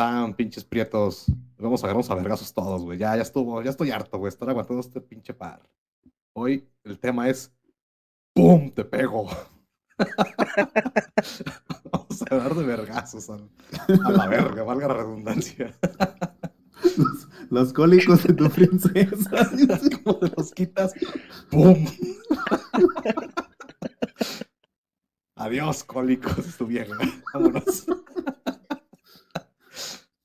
¿Cómo están, pinches prietos? Vamos a agarrarnos a vergazos todos, güey. Ya, ya estuvo, ya estoy harto, güey. Estar aguantando este pinche par. Hoy el tema es ¡Pum! Te pego. Vamos a hablar de vergazos a, a la verga, valga la redundancia. Los, los cólicos de tu princesa. Como te los quitas, ¡pum! Adiós, cólicos, estuvieron. Vámonos.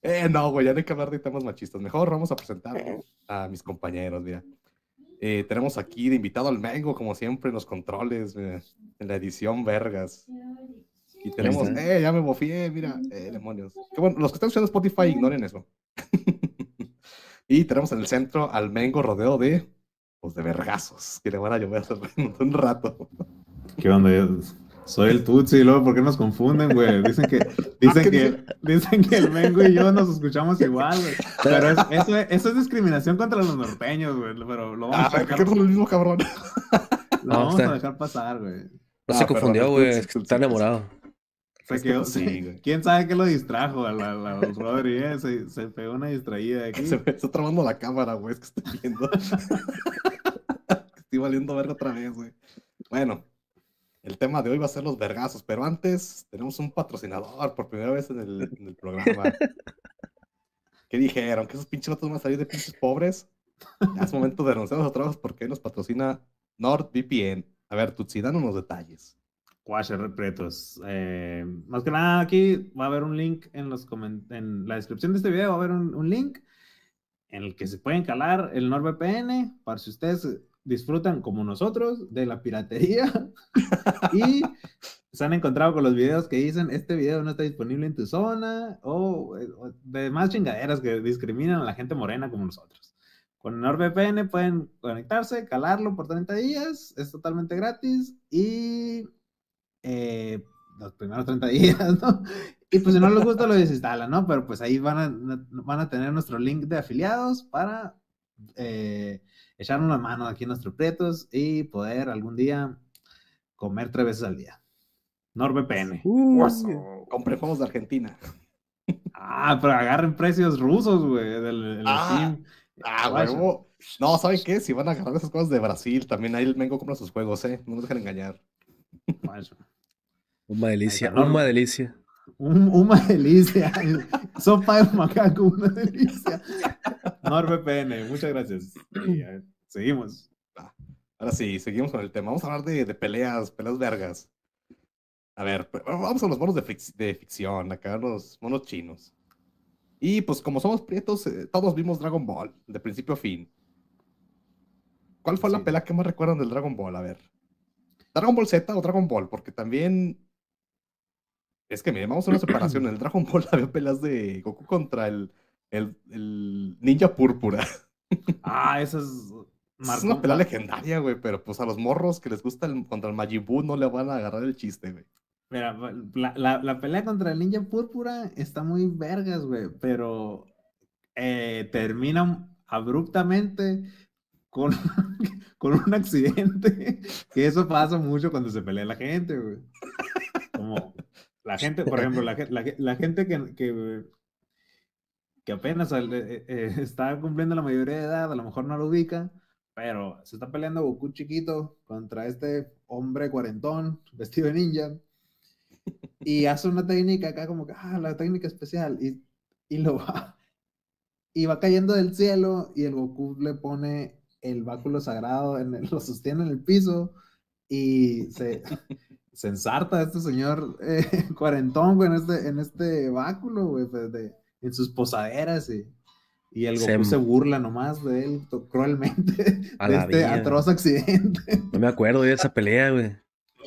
Eh, no, güey, ya no hay que hablar de temas machistas. Mejor vamos a presentar a mis compañeros, mira. Eh, tenemos aquí de invitado al Mango, como siempre, en los controles, mira, en la edición Vergas. Y tenemos, eh, ya me bofié, mira, eh, demonios. Qué bueno, los que están usando Spotify, ignoren eso. y tenemos en el centro al Mango rodeo de, pues, de vergazos, que le van a llover un rato. ¿Qué onda? Soy el Tutsi, luego, ¿por qué nos confunden, güey? Dicen que, dicen ¿qué que, dice? dicen que el Mengo y yo nos escuchamos igual, güey. Pero es- eso, es- eso es discriminación contra los norteños, güey. Pero lo vamos Ah, a ¿por qué dejar, no son el mismo cabrón? lo No, vamos está- a dejar pasar, güey. No Ah, se perdón, confundió, güey. Es que está enamorado. Se quedó- sí, güey. ¿Quién sabe qué lo distrajo? A la, la- Rodri, eh? Se, se pegó una distraída aquí. Se me está trabando la cámara, güey, es que estoy viendo. estoy valiendo verga otra vez, güey. Bueno, el tema de hoy va a ser los vergazos, pero antes tenemos un patrocinador por primera vez en el, en el programa. ¿Qué dijeron? ¿Que esos pinches vatos van a salir de pinches pobres? Ya es momento de renunciar a los trabajos porque nos patrocina NordVPN. A ver, Tutsi, danos los detalles. Washer Repretos. Eh, más que nada, aquí va a haber un link en, los en la descripción de este video, va a haber un, un link en el que se pueden calar el NordVPN para si ustedes disfrutan como nosotros de la piratería y se han encontrado con los videos que dicen este video no está disponible en tu zona o, o demás chingaderas que discriminan a la gente morena como nosotros. Con NordVPN pueden conectarse, calarlo por 30 días, es totalmente gratis y eh, los primeros 30 días, ¿no? Y pues si no les gusta lo desinstalan, ¿no? Pero pues ahí van a, van a tener nuestro link de afiliados para eh, echar una mano aquí en nuestros pretos y poder algún día comer tres veces al día. NordVPN. Oso. Compré juegos de Argentina. Ah, pero agarren precios rusos, güey, del, del Ah, Steam. Ah. No, ¿saben qué? Si van a agarrar esas cosas de Brasil, también ahí el Mengo compra sus juegos, ¿eh? No nos dejan engañar. Vaya. Una delicia, una delicia. Un- una delicia. Sopa de macaco, una delicia. NordVPN, muchas gracias. Y, seguimos. Ahora sí, seguimos con el tema. Vamos a hablar de, de peleas, peleas vergas. A ver, pues, vamos a los monos de, fic- de ficción, acá los monos chinos. Y pues como somos prietos, eh, todos vimos Dragon Ball, de principio a fin. ¿Cuál fue la Sí. pelea que más recuerdan del Dragon Ball? A ver. ¿Dragon Ball Z o Dragon Ball? Porque también... Es que miren, vamos a una separación. En el Dragon Ball había peleas de Goku contra el, el, el ninja púrpura. Ah, esa es. Es una pelea legendaria, güey, pero pues a los morros que les gusta el, contra el Majin Buu no le van a agarrar el chiste, güey. Mira, la, la- la pelea contra el ninja púrpura está muy vergas, güey, pero eh, termina abruptamente con, con un accidente, que eso pasa mucho cuando se pelea la gente, güey. Como la gente, por ejemplo, la, la la gente que, que, que apenas eh, eh, eh, está cumpliendo la mayoría de edad, a lo mejor no lo ubica, pero se está peleando Goku chiquito contra este hombre cuarentón vestido de ninja y hace una técnica acá como que, ah, la técnica especial y, y lo va y va cayendo del cielo y el Goku le pone el báculo sagrado, en el- lo sostiene en el piso y se, se ensarta este señor eh, cuarentón, güey, en este, en este báculo, güey, pues, de- en sus posaderas y, y el Se- Goku se, burla nomás de él cruelmente A de este vida. atroz accidente. No me acuerdo de esa pelea, güey.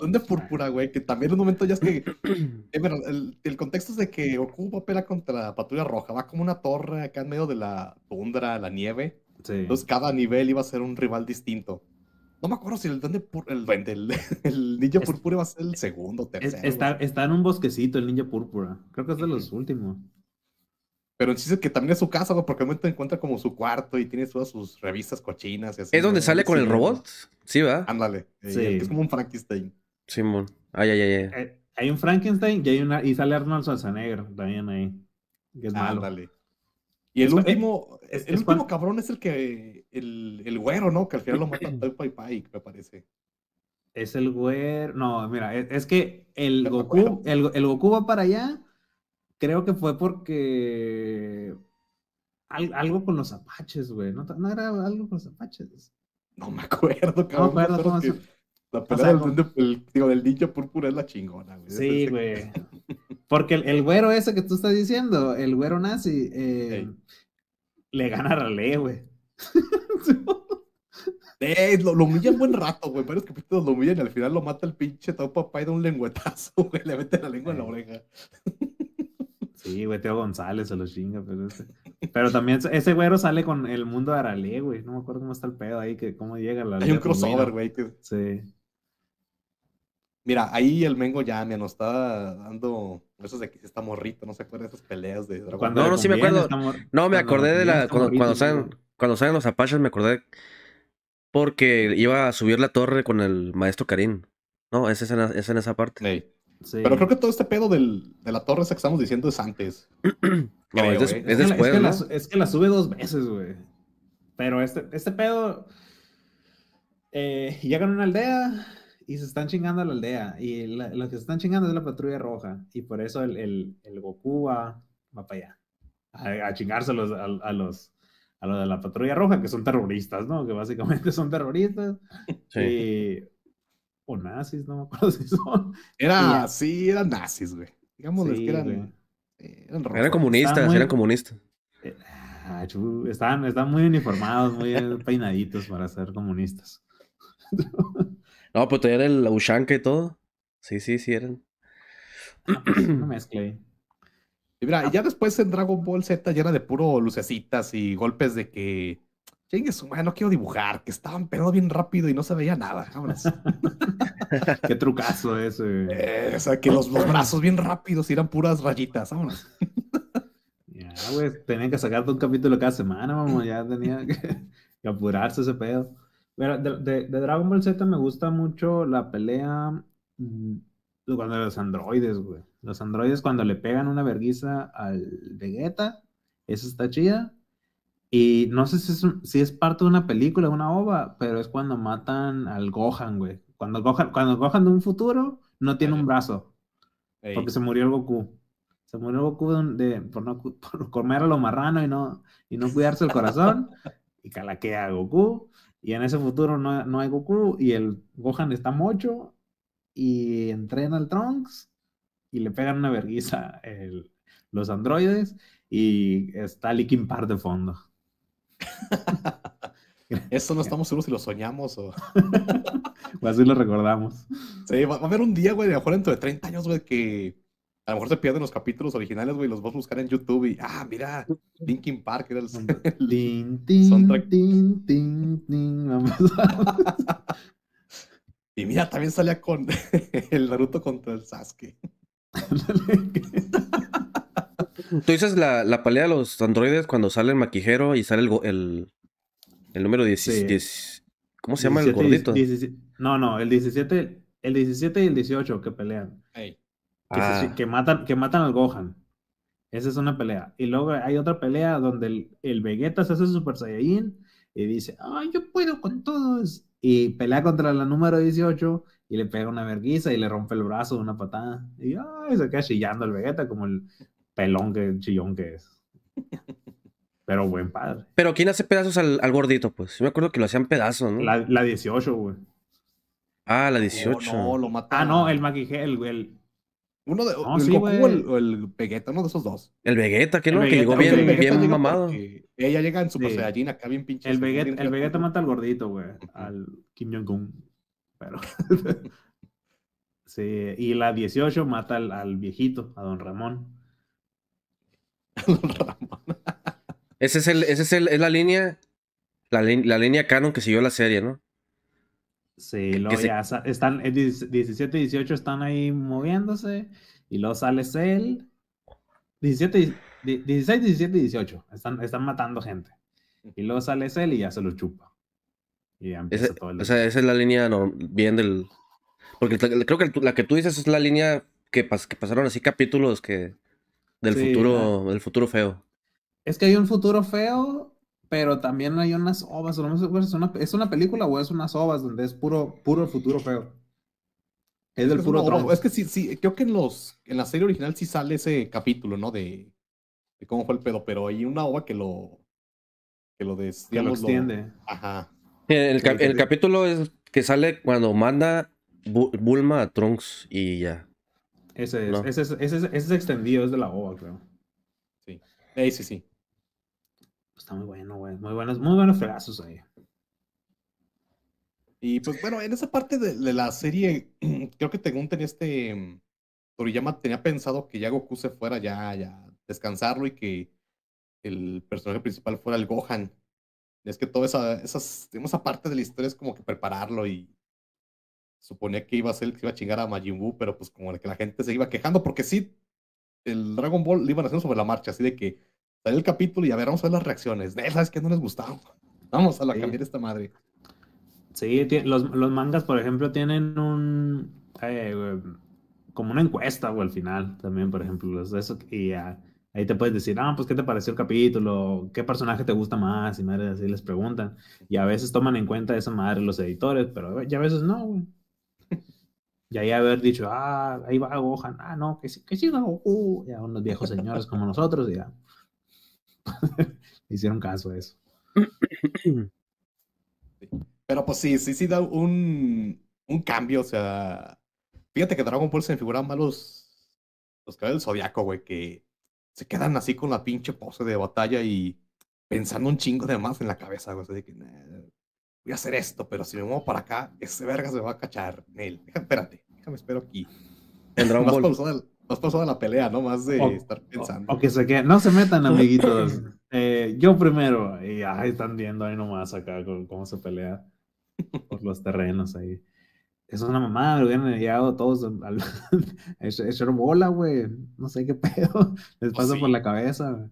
¿Dónde púrpura, güey? Que también en un momento ya es que. eh, el, el contexto es de que Goku va a pelear contra la patrulla roja. Va como una torre acá en medio de la tundra, la nieve. Sí. Entonces cada nivel iba a ser un rival distinto. No me acuerdo si el duende pur- el, duende, el, el ninja Es- púrpura va a ser el segundo, Es- tercero. está, está en un bosquecito el ninja púrpura. Creo que es de los últimos. Pero el chiste que también es su casa, güey, porque al momento encuentra como su cuarto y tiene todas sus revistas cochinas y así. ¿Es donde sale con el robot? Sí, ¿verdad? Ándale. eh, Sí. es como un Frankenstein. Simón. Ay, ay, ay, ay. Eh, hay un Frankenstein y, hay una, y sale Arnold Schwarzenegger también ahí. que es malo. Y el último, es- el es último cabrón es el que, el, el güero, ¿no? Que al final lo mata Pai Pai, me parece. Es el güero. No, mira, es, es que el No. Goku, el, el Goku va para allá. Creo que fue porque al- algo con los apaches, güey. ¿No, no era algo con los apaches? No me acuerdo, cabrón. me acuerdo cómo La pelea sea, del, como- duende- el- digo, del ninja púrpura es la chingona, güey. Sí, güey. Porque el, el güero ese que tú estás diciendo, el güero nazi, eh, le gana a Raleigh, güey. Eh, lo, lo humilla un buen rato, güey. Varios capítulos lo humillan y al final lo mata el pinche Toy Pai Pai de un lengüetazo, güey. Le mete la lengua en la oreja. Sí, güey, Teo González se lo chinga, pero ese- Pero también ese güero sale con el mundo de Arale, güey. No me acuerdo cómo está el pedo ahí, que cómo llega la Hay un crossover, güey. que- Sí. Mira, ahí el Mengo ya me nos está dando esos de que está morrito, no se acuerda de esas peleas de Dragon Cuando No, no, sí me acuerdo. mor- No, me acordé de la. Cuando, salen, cuando salen los apaches, me acordé. Porque iba a subir la torre con el maestro Karim. No, esa es en, es en esa parte. Ey. Sí. Pero creo que todo este pedo del, de la torre esa que estamos diciendo es antes. No, creo, es, des- güey. es Es que la- después, es que, ¿no? la, es que la sube dos veces, güey. Pero este, este pedo. eh, llegan a una aldea y se están chingando a la aldea. Y la- lo que se están chingando es la patrulla roja. Y por eso el, el, el Goku va, va para allá. A, a chingárselos a, a los. A los de la patrulla roja, que son terroristas, ¿no? Que básicamente son terroristas. Sí. Y, o nazis, no me acuerdo si son. Era, Ya. sí, eran nazis, güey. Digámosles Sí, que eran, güey. eh, eran rojos. Eran comunistas, muy- eran comunistas. Eh, ah, Están, están muy uniformados, muy peinaditos para ser comunistas. No, pero todavía era el Ushanka y todo. Sí, sí, sí, eran. Ah, pues, Una mezcla ahí. Y mira, y ya después en Dragon Ball Z ya era de puro lucecitas y golpes de que. Chingue su madre, no quiero dibujar, que estaban pegando bien rápido y no se veía nada. Vámonos. Qué trucazo ese. Eh, o sea, que los, los brazos bien rápidos y eran puras rayitas. Vámonos. Ya, güey, tenían que sacarte un capítulo cada semana, mamá. Ya tenía que, que apurarse ese pedo. De, de- de Dragon Ball Z me gusta mucho la pelea mm, cuando los androides, güey. Los androides cuando le pegan una verguiza al Vegeta, eso está chida. Y no sé si es, si es parte de una película, una ova, pero es cuando matan al Gohan, güey. Cuando Gohan, cuando Gohan de un futuro no tiene un brazo. Ey. Porque se murió el Goku. Se murió el Goku de, por, no, por comer a lo marrano y no, y no cuidarse el corazón. y calaquea a Goku. Y en ese futuro no, no hay Goku. Y el Gohan está mocho. Y entrena al Trunks. Y le pegan una verguiza el- los androides. Y está Linkin Park de fondo. Eso no estamos seguros si lo soñamos o. O así lo recordamos. Sí, va, a haber un día, güey, lo mejor dentro de 30 años, güey, que a lo mejor se pierden los capítulos originales, güey, los vas a buscar en YouTube y, ah, mira, Linkin Park era el... el- Tin, tin, Soundtrack. tin, Y mira, también salía con el Naruto contra el Sasuke. Tú dices la, la pelea de los androides cuando sale el maquijero y sale el, el, el número 10, Sí. 10 ¿Cómo se llama el 17, gordito? 17 no, no, el 17, el 17 y el 18 que pelean. Que, se- Ah. que matan, que matan al Gohan. Esa es una pelea. Y luego hay otra pelea donde el, el Vegeta se hace Super Saiyajin y dice, ay, yo puedo con todos. Y pelea contra la número 18 y le pega una verguiza y le rompe el brazo de una patada. Y ay, se queda chillando el Vegeta como el pelón que chillón que es. Pero buen padre. Pero ¿quién hace pedazos al, al gordito? Pues yo me acuerdo que lo hacían pedazos, ¿no? La, la 18, güey. Ah, la Oh, 18. no, lo mata. Ah, no, el maquijé, el, el, Uno de, No, el sí, Goku o el, o el Vegeta, uno de esos dos. El Vegeta, que El no, que llegó bien, bien llega mamado. Ella llega en Super Sí. Saiyajin acá bien pinche. el Vegeta, el Vegeta mata al gordito, güey, al Kim Jong-un. Pero. sí, y la 18 mata al, al viejito, a don Ramón. Ramón. Ese es el, ese es el, es la línea, la, la línea canon que siguió la serie, ¿no? Sí, Que- luego que se- ya sa- están, el 17 y 18 están ahí moviéndose, y luego sale Cell. 17, y- di- 16, 17 y 18 están, están matando gente. Y luego sale Cell y ya se lo chupa. Y ya empieza Ese- todo el. o sea, esa es la línea norm- bien del... Porque creo que la que tú dices es la línea que, pas- que pasaron así capítulos que Del Sí, futuro, del futuro feo. Es que hay un futuro feo, pero también hay unas ovas. no me ¿Es una, ¿Es una película o es unas ovas donde es puro, puro el futuro feo? Es del Es puro Trunks. Es que sí, sí, creo que en los, en la serie original sí sale ese capítulo, ¿no? De, de cómo fue el pedo, pero hay una ova que lo, que lo des, que lo extiende. ajá. El, capítulo es que sale cuando manda Bu- Bulma a Trunks y ya. Ese es, No. ese, es, ese, es, ese es extendido, es de la ova, creo. Sí. Eh, sí, sí. Está muy bueno, güey. Muy buenos, muy buenos fregazos ahí. Y pues bueno, en esa parte de, la serie, creo que según tenía este mm, Toriyama tenía pensado que ya Goku se fuera ya, ya descansarlo y que el personaje principal fuera el Gohan. Es que toda esa, esas, esa parte de la historia es como que prepararlo y suponía que iba a ser el que iba a chingar a Majin Buu, pero pues como que la gente se iba quejando porque sí, el Dragon Ball lo iban haciendo sobre la marcha, así de que salió el capítulo y a ver, vamos a ver las reacciones. Eh, ¿Sabes qué? No les gustaba. Vamos a la Sí. cambiar esta madre. Sí, los, los mangas, por ejemplo, tienen un. eh, como una encuesta, o al final también, por ejemplo. de eso, y ah, ahí te puedes decir, ah, pues, ¿qué te pareció el capítulo? ¿Qué personaje te gusta más? Y madre, así les preguntan. Y a veces toman en cuenta esa madre los editores, pero ya a veces no, güey. Y ahí haber dicho, ah, ahí va Gohan, ah, no, que sí, que sí, Goku. Ya unos viejos señores como nosotros, y ya. Hicieron caso a eso. Pero pues sí, sí, sí da un, un cambio, o sea, fíjate que Dragon Ball se me figuran más los, los caballeros del Zodiaco, güey, que se quedan así con la pinche pose de batalla y pensando un chingo de más en la cabeza, güey, de que "Nah, voy a hacer esto, pero si me muevo para acá, ese verga se va a cachar. Nel, espérate, déjame espero aquí. En Dragon Ball. Más pausada la pelea, ¿no? Más de O- estar pensando. O, o que se queden, no se metan, amiguitos. Eh, yo primero. Y ay, están viendo ahí nomás acá con- cómo se pelea por los terrenos ahí. Es una mamada, hubieran llegado todos al, echar bola, güey. No sé qué pedo. Les pasa por sí. la cabeza, güey.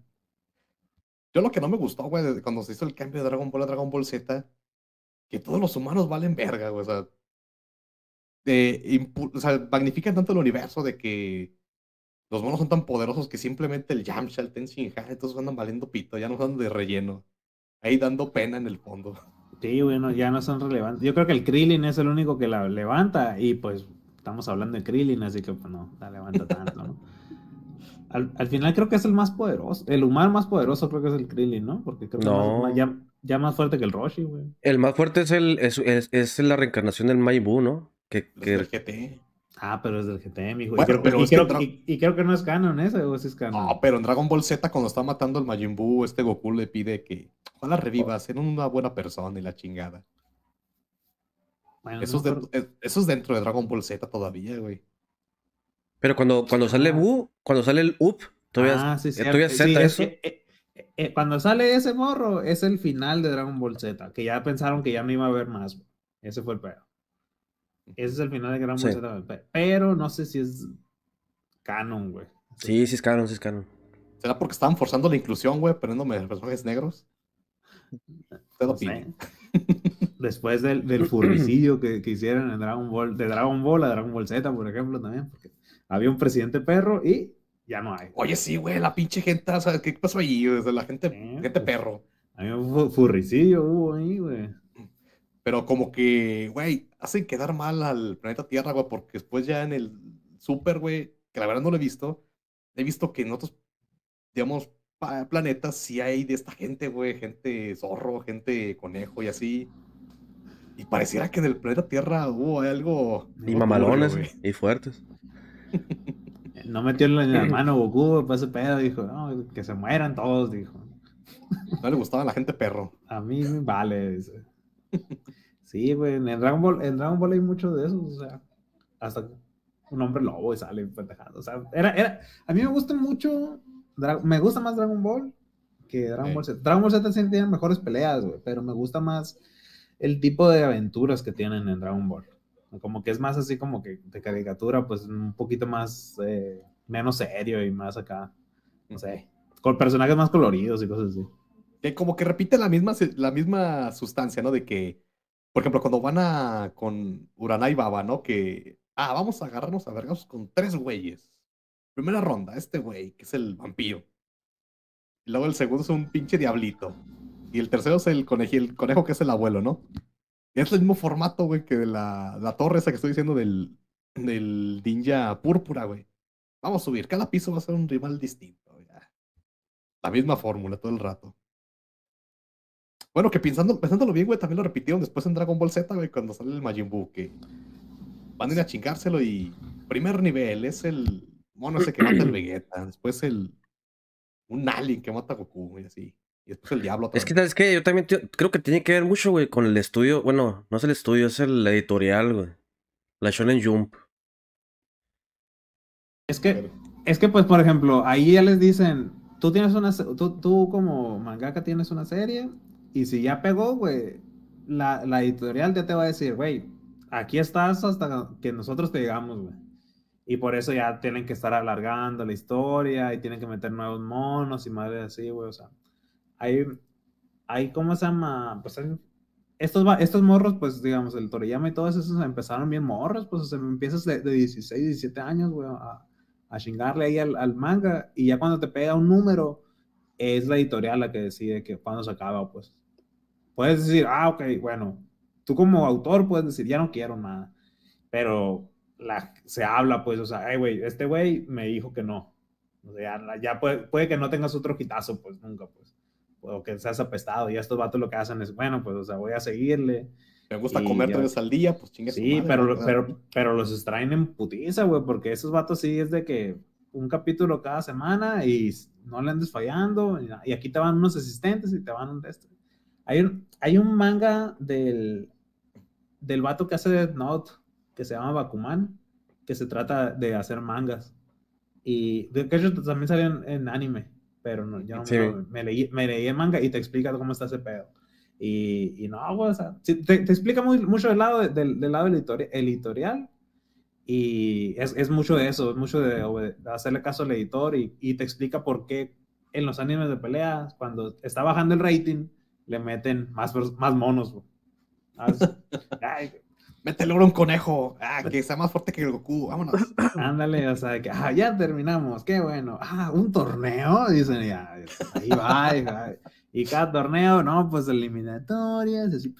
Yo lo que no me gustó, güey, cuando se hizo el cambio de Dragon Ball a Dragon Ball Z, que todos los humanos valen verga, güey. O sea, de o sea, magnifican tanto el universo de que los monos son tan poderosos que simplemente el Yamcha, el Tenshin Han, entonces andan valiendo pito, ya no andan de relleno. Ahí dando pena en el fondo. Sí, bueno, ya no son relevantes. Yo creo que el Krillin es el único que la levanta. Y pues estamos hablando de Krillin, así que pues no, la levanta tanto, ¿no? Al, al final creo que es el más poderoso. El humano más poderoso creo que es el Krillin, ¿no? Porque creo que No. es más- ya, ya más fuerte que el Roshi, güey. El más fuerte es el es, es, es la reencarnación del Majin Buu, ¿no? Que, que del GT. Ah, pero es del GT, mijo. Bueno, y, creo, pero y es creo- Dra- y- y creo que no es canon ese, o sí es canon. No, pero en Dragon Ball Z, cuando está matando al Majin Buu, este Goku le pide que ojalá revivas, ser una buena persona y la chingada. Bueno, Eso es, no, dentro, es- eso es dentro de Dragon Ball Z todavía, güey. Pero cuando, cuando sale. Buu, cuando sale el Up, todavía, Ah, sí, eh, cierto. todavía Sí, Z es eso. que, eh, eh, eh, cuando sale ese morro, es el final de Dragon Ball Z, que ya pensaron que ya no iba a haber más. güey. Ese fue el pedo. Ese es el final de Ball Sí. Pero no sé si es canon, güey. Sí, sí es canon, sí es canon. ¿Será porque estaban forzando la inclusión, güey, poniéndome personajes negros? Te No sé. Después del, del furricidio que, que hicieron en Dragon Ball, de Dragon Ball a Dragon Ball Z, por ejemplo, también, porque había un presidente perro y ya no hay. Oye, sí, güey, la pinche gente, o sea, ¿qué pasó ahí? O sea, la gente, Sí, gente pues. perro. Había un fu- furricidio hubo ahí, güey. Pero como que, güey, hacen quedar mal al planeta Tierra, güey, porque después ya en el Super, güey, que la verdad no lo he visto, he visto que en otros, digamos, planetas sí hay de esta gente, güey, gente zorro, gente conejo y así. Y pareciera que en el planeta Tierra hubo algo... Y algo mamalones güey. y fuertes. No metió en la mano Goku para ese pedo, dijo, no, que se mueran todos, dijo. No le gustaba a la gente perro. A mí me vale, dice. Sí, güey, en el Dragon Ball, en Dragon Ball hay mucho de eso, o sea, hasta un hombre lobo y sale pendejado. O sea, era, era, a mí me gusta mucho, me gusta más Dragon Ball que Dragon Sí. Ball Z. Dragon Ball Z sí tiene mejores peleas, güey, pero me gusta más el tipo de aventuras que tienen en Dragon Ball. Como que es más así como que de caricatura, pues un poquito más, eh, menos serio y más acá, no sé, con personajes más coloridos y cosas así. Que como que repite la misma, la misma sustancia, ¿no? De que, por ejemplo, cuando van a con Uranai Baba, ¿no? Que, ah, vamos a agarrarnos a vergas con tres güeyes. primera ronda, este güey, que es el vampiro. Y luego el segundo es un pinche diablito. Y el tercero es el, conejo, el conejo que es el abuelo, ¿no? Y es el mismo formato, güey, que de la, la torre esa que estoy diciendo del, del ninja púrpura, güey. Vamos a subir, cada piso va a ser un rival distinto. Ya. La misma fórmula todo el rato. Bueno, que pensando, pensándolo bien, güey, también lo repitieron después en Dragon Ball Z, güey, cuando sale el Majin Buu, que van a ir a chingárselo y primer nivel es el mono ese que mata al Vegeta, después el un alien que mata a Goku y así. Y después el diablo. Es que, ¿sabes qué? Yo también creo que tiene que ver mucho, güey, con el estudio. Bueno, no es el estudio, es el editorial, güey. La Shonen Jump. Es que, es que, pues, por ejemplo, ahí ya les dicen, tú tienes una, tú, tú como mangaka tienes una serie, y si ya pegó, güey, la, la editorial ya te va a decir, güey, aquí estás hasta que nosotros te güey. Y por eso ya tienen que estar alargando la historia y tienen que meter nuevos monos y madre así, güey. O sea, hay, hay, ¿cómo se llama? Pues estos, estos morros, pues digamos, el Toriyama y todos esos empezaron bien morros, pues o empiezas de, de 16, 17 años, güey, a, a chingarle ahí al, al, manga y ya cuando te pega un número, es la editorial la que decide que cuando se acaba, pues. Puedes decir, ah, ok, bueno, tú como autor puedes decir, ya no quiero nada, pero la, se habla, pues, o sea, hey, güey, este güey me dijo que no. O sea, ya, puede, puede, que no tengas otro quitazo, pues, nunca, pues. O que seas apestado. Y estos vatos lo que hacen es, bueno, pues, o sea, voy a seguirle. Me gusta comer tres al día, pues chingue Sí, pero, pero, pero los extraen en putiza, güey, porque esos vatos sí es de que un capítulo cada semana y no le andes fallando. Y aquí te van unos asistentes y te van un resto. Hay un, hay un manga del, del vato que hace Death Note que se llama Bakuman, que se trata de hacer mangas. Y de hecho también salió en, anime, pero no, yo no me, leí, me leí el manga y te explica cómo está ese pedo. Y, y no, o sea, te, te, explica muy, mucho del lado, del, del lado editorial y es, es, mucho de eso, es mucho de, hacerle caso al editor y, y, te explica por qué en los animes de peleas, cuando está bajando el rating, le meten más, más monos. Ay, métele un conejo, ah, que sea más fuerte que el Goku, vámonos. Ándale, o sea, que ah, ya terminamos, qué bueno. Ah, un torneo, dicen, ya, ahí va, ahí va. Y cada torneo, no, pues eliminatorias, así.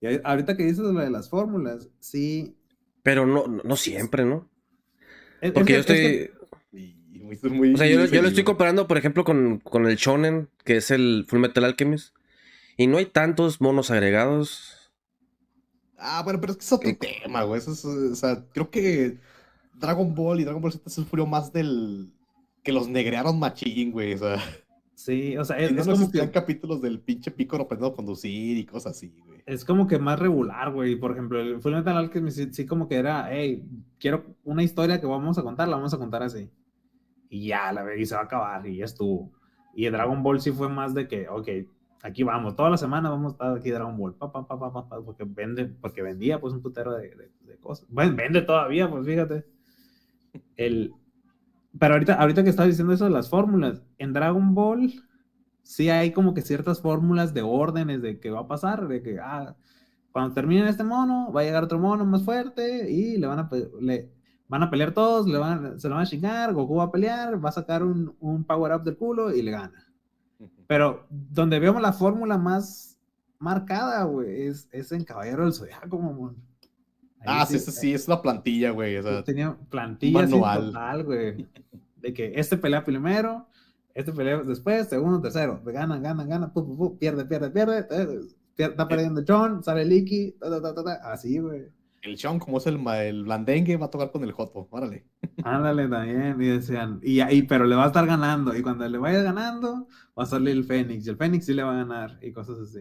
Y ahorita que dices lo de las fórmulas, sí. Pero no, no siempre, ¿no? Porque yo estoy... o sea, yo, yo, lo estoy comparando, por ejemplo, con, con el Shonen, que es el Full Metal Alchemist. Y no hay tantos monos agregados Ah, bueno, pero es que es otro tema, güey. Eso es, o sea, creo que Dragon Ball y Dragon Ball Z sufrió más del. que los negrearon machín, güey. O sea. Sí, o sea, es, no es como que... capítulos del pinche pico aprendiendo a conducir y cosas así, güey. Es como que más regular, güey. Por ejemplo, el Full Metal Alchemist sí, como que era, hey, quiero una historia que vamos a contar, la vamos a contar así. Y ya, la y se va a acabar, y ya estuvo. Y el Dragon Ball sí fue más de que, ok, aquí vamos, toda la semana vamos a estar aquí Dragon Ball, pa, pa, pa, porque vende, porque vendía pues un putero de, de, cosas. Bueno, vende todavía, pues fíjate. El, pero ahorita, ahorita que estás diciendo eso de las fórmulas, en Dragon Ball sí hay como que ciertas fórmulas de órdenes de qué va a pasar, de que, ah, cuando termine este mono, va a llegar otro mono más fuerte y le van a, le, van a pelear todos, le van, se lo van a chingar, Goku va a pelear, va a sacar un, un power up del culo y le gana. Pero donde vemos la fórmula más marcada, güey, es, es en Caballero del Zodiaco, mamón. Ah, sí, sí, sí, es una plantilla, güey. tenía plantilla total, güey. De que este pelea primero, este pelea después, segundo, tercero. Gana, gana, gana, pierde, pierde, pierde. Está perdiendo John, sale Licky, así, güey. El John, como es el, el blandengue, va a tocar con el Joto, órale. Ándale también, y decían, y, y, pero le va a estar ganando, y cuando le vaya ganando, va a salir el Fénix, y el Fénix sí le va a ganar, y cosas así.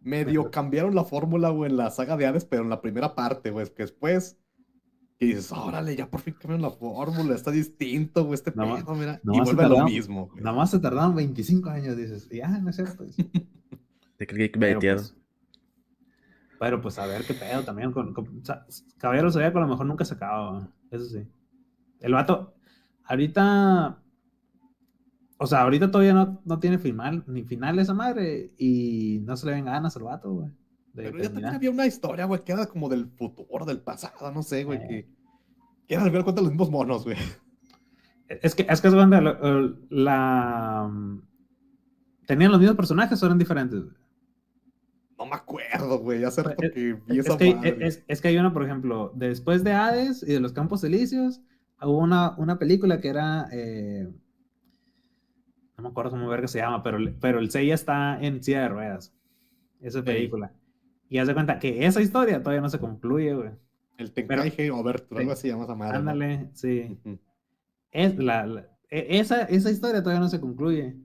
Medio cambiaron la fórmula, güey, en la saga de Hades, pero en la primera parte, güey, que después, y dices, órale, ya por fin cambiaron la fórmula, está distinto, güey, este no, pedo, mira, y vuelve lo mismo. Güey. Nada más se tardaron 25 años, dices, ya, no es cierto. Te creí que me pues, pero pues a ver qué pedo también. Con, con Caballero sabía que a lo mejor nunca se acaba, eso sí. El vato, ahorita, o sea, ahorita todavía no, no tiene final, ni final esa madre y no se le ven ganas al vato, güey. Pero ya también había una historia, güey, que era como del futuro, del pasado, no sé, güey, eh. que, que era al ver cuenta los mismos monos, güey. Es que es que la, la, tenían los mismos personajes o eran diferentes. No me acuerdo, güey. Hace rato es, que vi esa es, que, es, que hay una, por ejemplo, después de Hades y de los Campos Elíseos, hubo una, una película que era. Eh, no me acuerdo cómo ver que se llama, pero, pero el Seiya está en silla de ruedas. Esa película. Y haz de cuenta que esa historia todavía no se concluye, güey. El Tenkaichi Overture, algo así llama esa madre. Ándale, sí. es la, e, esa, esa historia todavía no se concluye.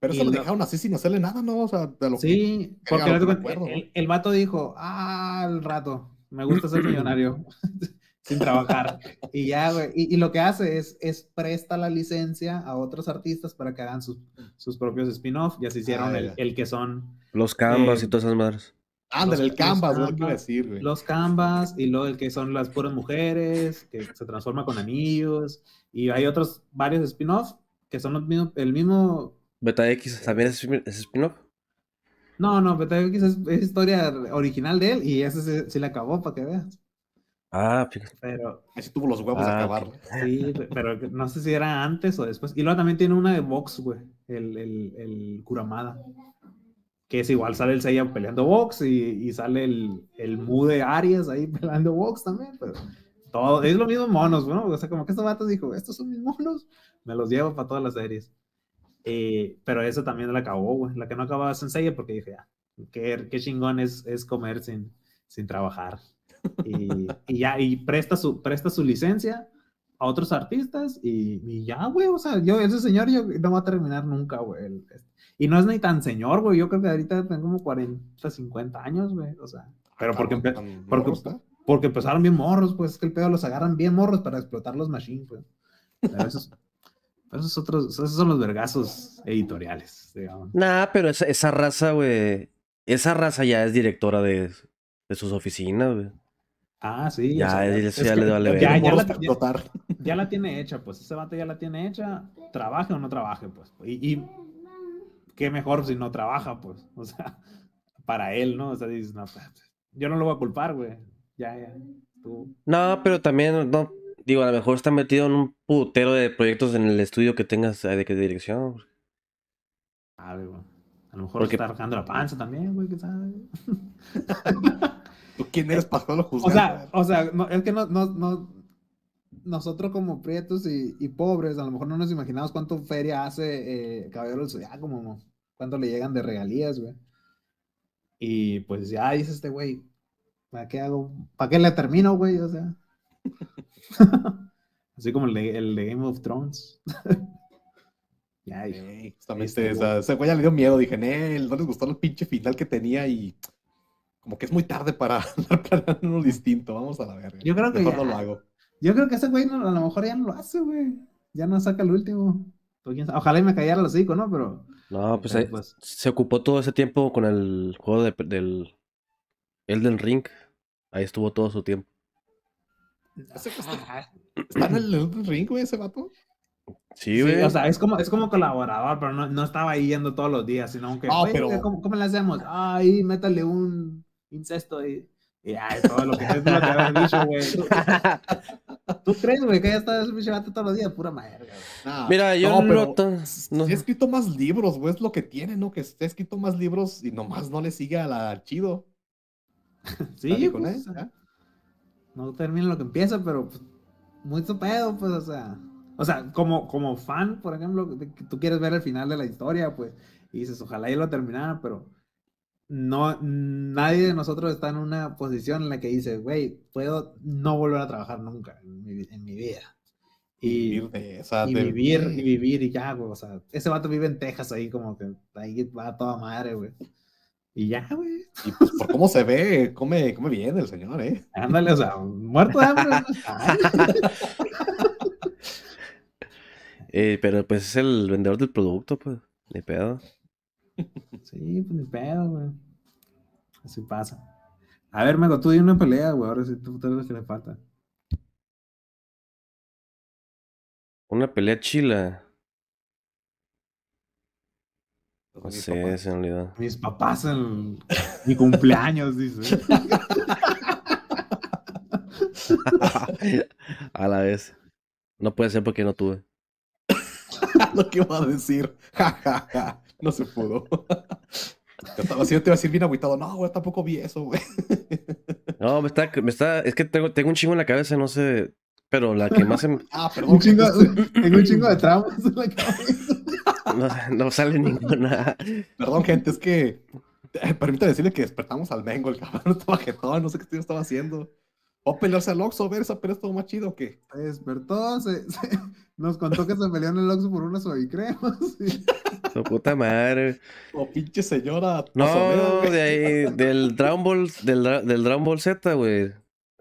Pero eso lo, dejaron así sin hacerle nada, ¿no? O sea, de lo sí, porque el, el, vato dijo, ah, al rato, me gusta ser millonario sin trabajar. y ya, güey. Y, lo que hace es, es presta la licencia a otros artistas para que hagan sus, sus propios spin-off. Ya se hicieron ah, el, el, que son. Los canvas y eh, todas esas madres. Ándale, el canvas, lo que decir, güey. Los canvas y luego el que son las puras mujeres, que se transforma con anillos. Y hay otros varios spin-off que son los mismos, el mismo Beta X también es, spin-off. No, no, Beta X es, historia original de él y ese sí, le acabó para que veas. Ah, fíjate. Pero. Así tuvo los huevos de ah, acabar. Sí, pero no sé si era antes o después. Y luego también tiene una de box, güey. El, el, el Kuramada. Que es igual, sale el Seiya peleando box y, y sale el, el Mu de Aries ahí peleando box también. Pero todo, es lo mismo monos, ¿no? O sea, como que estos vatos dijo, estos son mis monos, me los llevo para todas las series. Eh, pero eso también la acabó, güey. La que no acababa Sensei porque dije, ya, qué, qué chingón es, es comer sin, sin trabajar. Y, y, ya, y presta su, presta su licencia a otros artistas y, y, ya, güey, o sea, yo, ese señor yo no va a terminar nunca, güey. Y no es ni tan señor, güey, yo creo que ahorita tengo como 40, 50 años, güey, o sea. Pero porque, porque, porque empezaron bien morros, pues es que el pedo los agarran bien morros para explotar los machines, pues. Esos, esos, otros, esos son los vergazos editoriales, digamos. Nah, pero esa, esa raza, güey. Esa raza ya es directora de, de sus oficinas, güey. Ah, sí. Ya, ya, le vale ya, ya, la, ya, la, tiene hecha, pues. Ese vato ya la tiene hecha. Trabaje o no trabaje, pues. Y, y qué mejor si no trabaja, pues. O sea, para él, ¿no? O sea, dices, no, pues, yo no lo voy a culpar, güey. Ya, ya. Tú. No, pero también, no, Digo, a lo mejor está metido en un putero de proyectos en el estudio que tengas eh, de qué dirección. A ver, güey. A lo mejor está arrancando la panza también, güey, ¿qué sabe? ¿Tú quién eres para lo juzgar? O sea, o sea no, es que no, no, no, nosotros como prietos y, y, pobres, a lo mejor no nos imaginamos cuánto feria hace eh, Caballero del Zodiaco, como cuánto le llegan de regalías, güey. Y pues ya dice este güey, ¿para qué hago? ¿Para qué le termino, güey? O sea. Así como el de, el de, Game of Thrones. ya, justamente ese güey ya le dio miedo. Dije, no les gustó el pinche final que tenía y como que es muy tarde para andar uno distinto. Vamos a la verga. Yo creo que ya, no lo hago. Yo creo que ese güey a lo mejor ya no lo hace, güey. Ya no saca el último. Ojalá y me callara los hocico, ¿no? Pero. No, pues, pues, se ocupó todo ese tiempo con el juego de, del Elden Ring. Ahí estuvo todo su tiempo. ¿Está en el ring, güey, ese vato? Sí, güey. o sea, es como, es como colaborador, pero no, no estaba ahí yendo todos los días, sino que, pero... ¿cómo, ¿cómo, le hacemos? Ay, métale un incesto y, y ay, todo lo que es lo que había dicho, güey. ¿Tú crees, güey, que haya estado ese pinche vato todos los días? Pura madre, Mira, yo no, no, He escrito más libros, güey, es lo que tiene, ¿no? Que ha escrito más libros y nomás no le sigue a la chido. sí, con pues, no termina lo que empieza, pero pues, muy pedo, pues, o sea. O sea, como, como fan, por ejemplo, que tú quieres ver el final de la historia, pues, y dices, ojalá ya lo terminara, pero no, nadie de nosotros está en una posición en la que dice, güey, puedo no volver a trabajar nunca en mi, en mi vida. Y, vivir, y vivir, y vivir, y ya, güey, o sea, ese vato vive en Texas ahí, como que ahí va toda madre, güey. Y ya, güey. Y pues por cómo se ve, come, come bien el señor, ¿eh? Ándale, o sea, muerto de hambre. eh, pero pues es el vendedor del producto, pues, ni pedo. Sí, pues ni pedo, güey. Así pasa. A ver, Mego, tú di una pelea, güey, ahora sí tú te ves que le falta. Una pelea chila. No sé, se me Mis papás en mi cumpleaños, dice. A la vez. No puede ser porque no tuve. lo que iba a decir. No se pudo. Yo estaba así, te iba a decir bien agüitado. No, güey, tampoco vi eso, güey. No, me está, me está, es que tengo, tengo un chingo en la cabeza, no sé, pero la que más se... Ah, perdón. Un chingo, tengo un chingo de traumas en la cabeza. No, no sale ninguna. Perdón, gente, es que eh, permítame decirle que despertamos al Mengo, el cabrón estaba jetón, no sé qué estaba haciendo. O pelearse al Oxxo, ver, esa pelea estuvo más chido o qué. Se despertó, se, nos contó que se peleó en el Oxxo por unas suavicremas. Su puta madre. O pinche señora. No, de ahí, del Dragon Ball, del, del Dragon Ball Z, güey.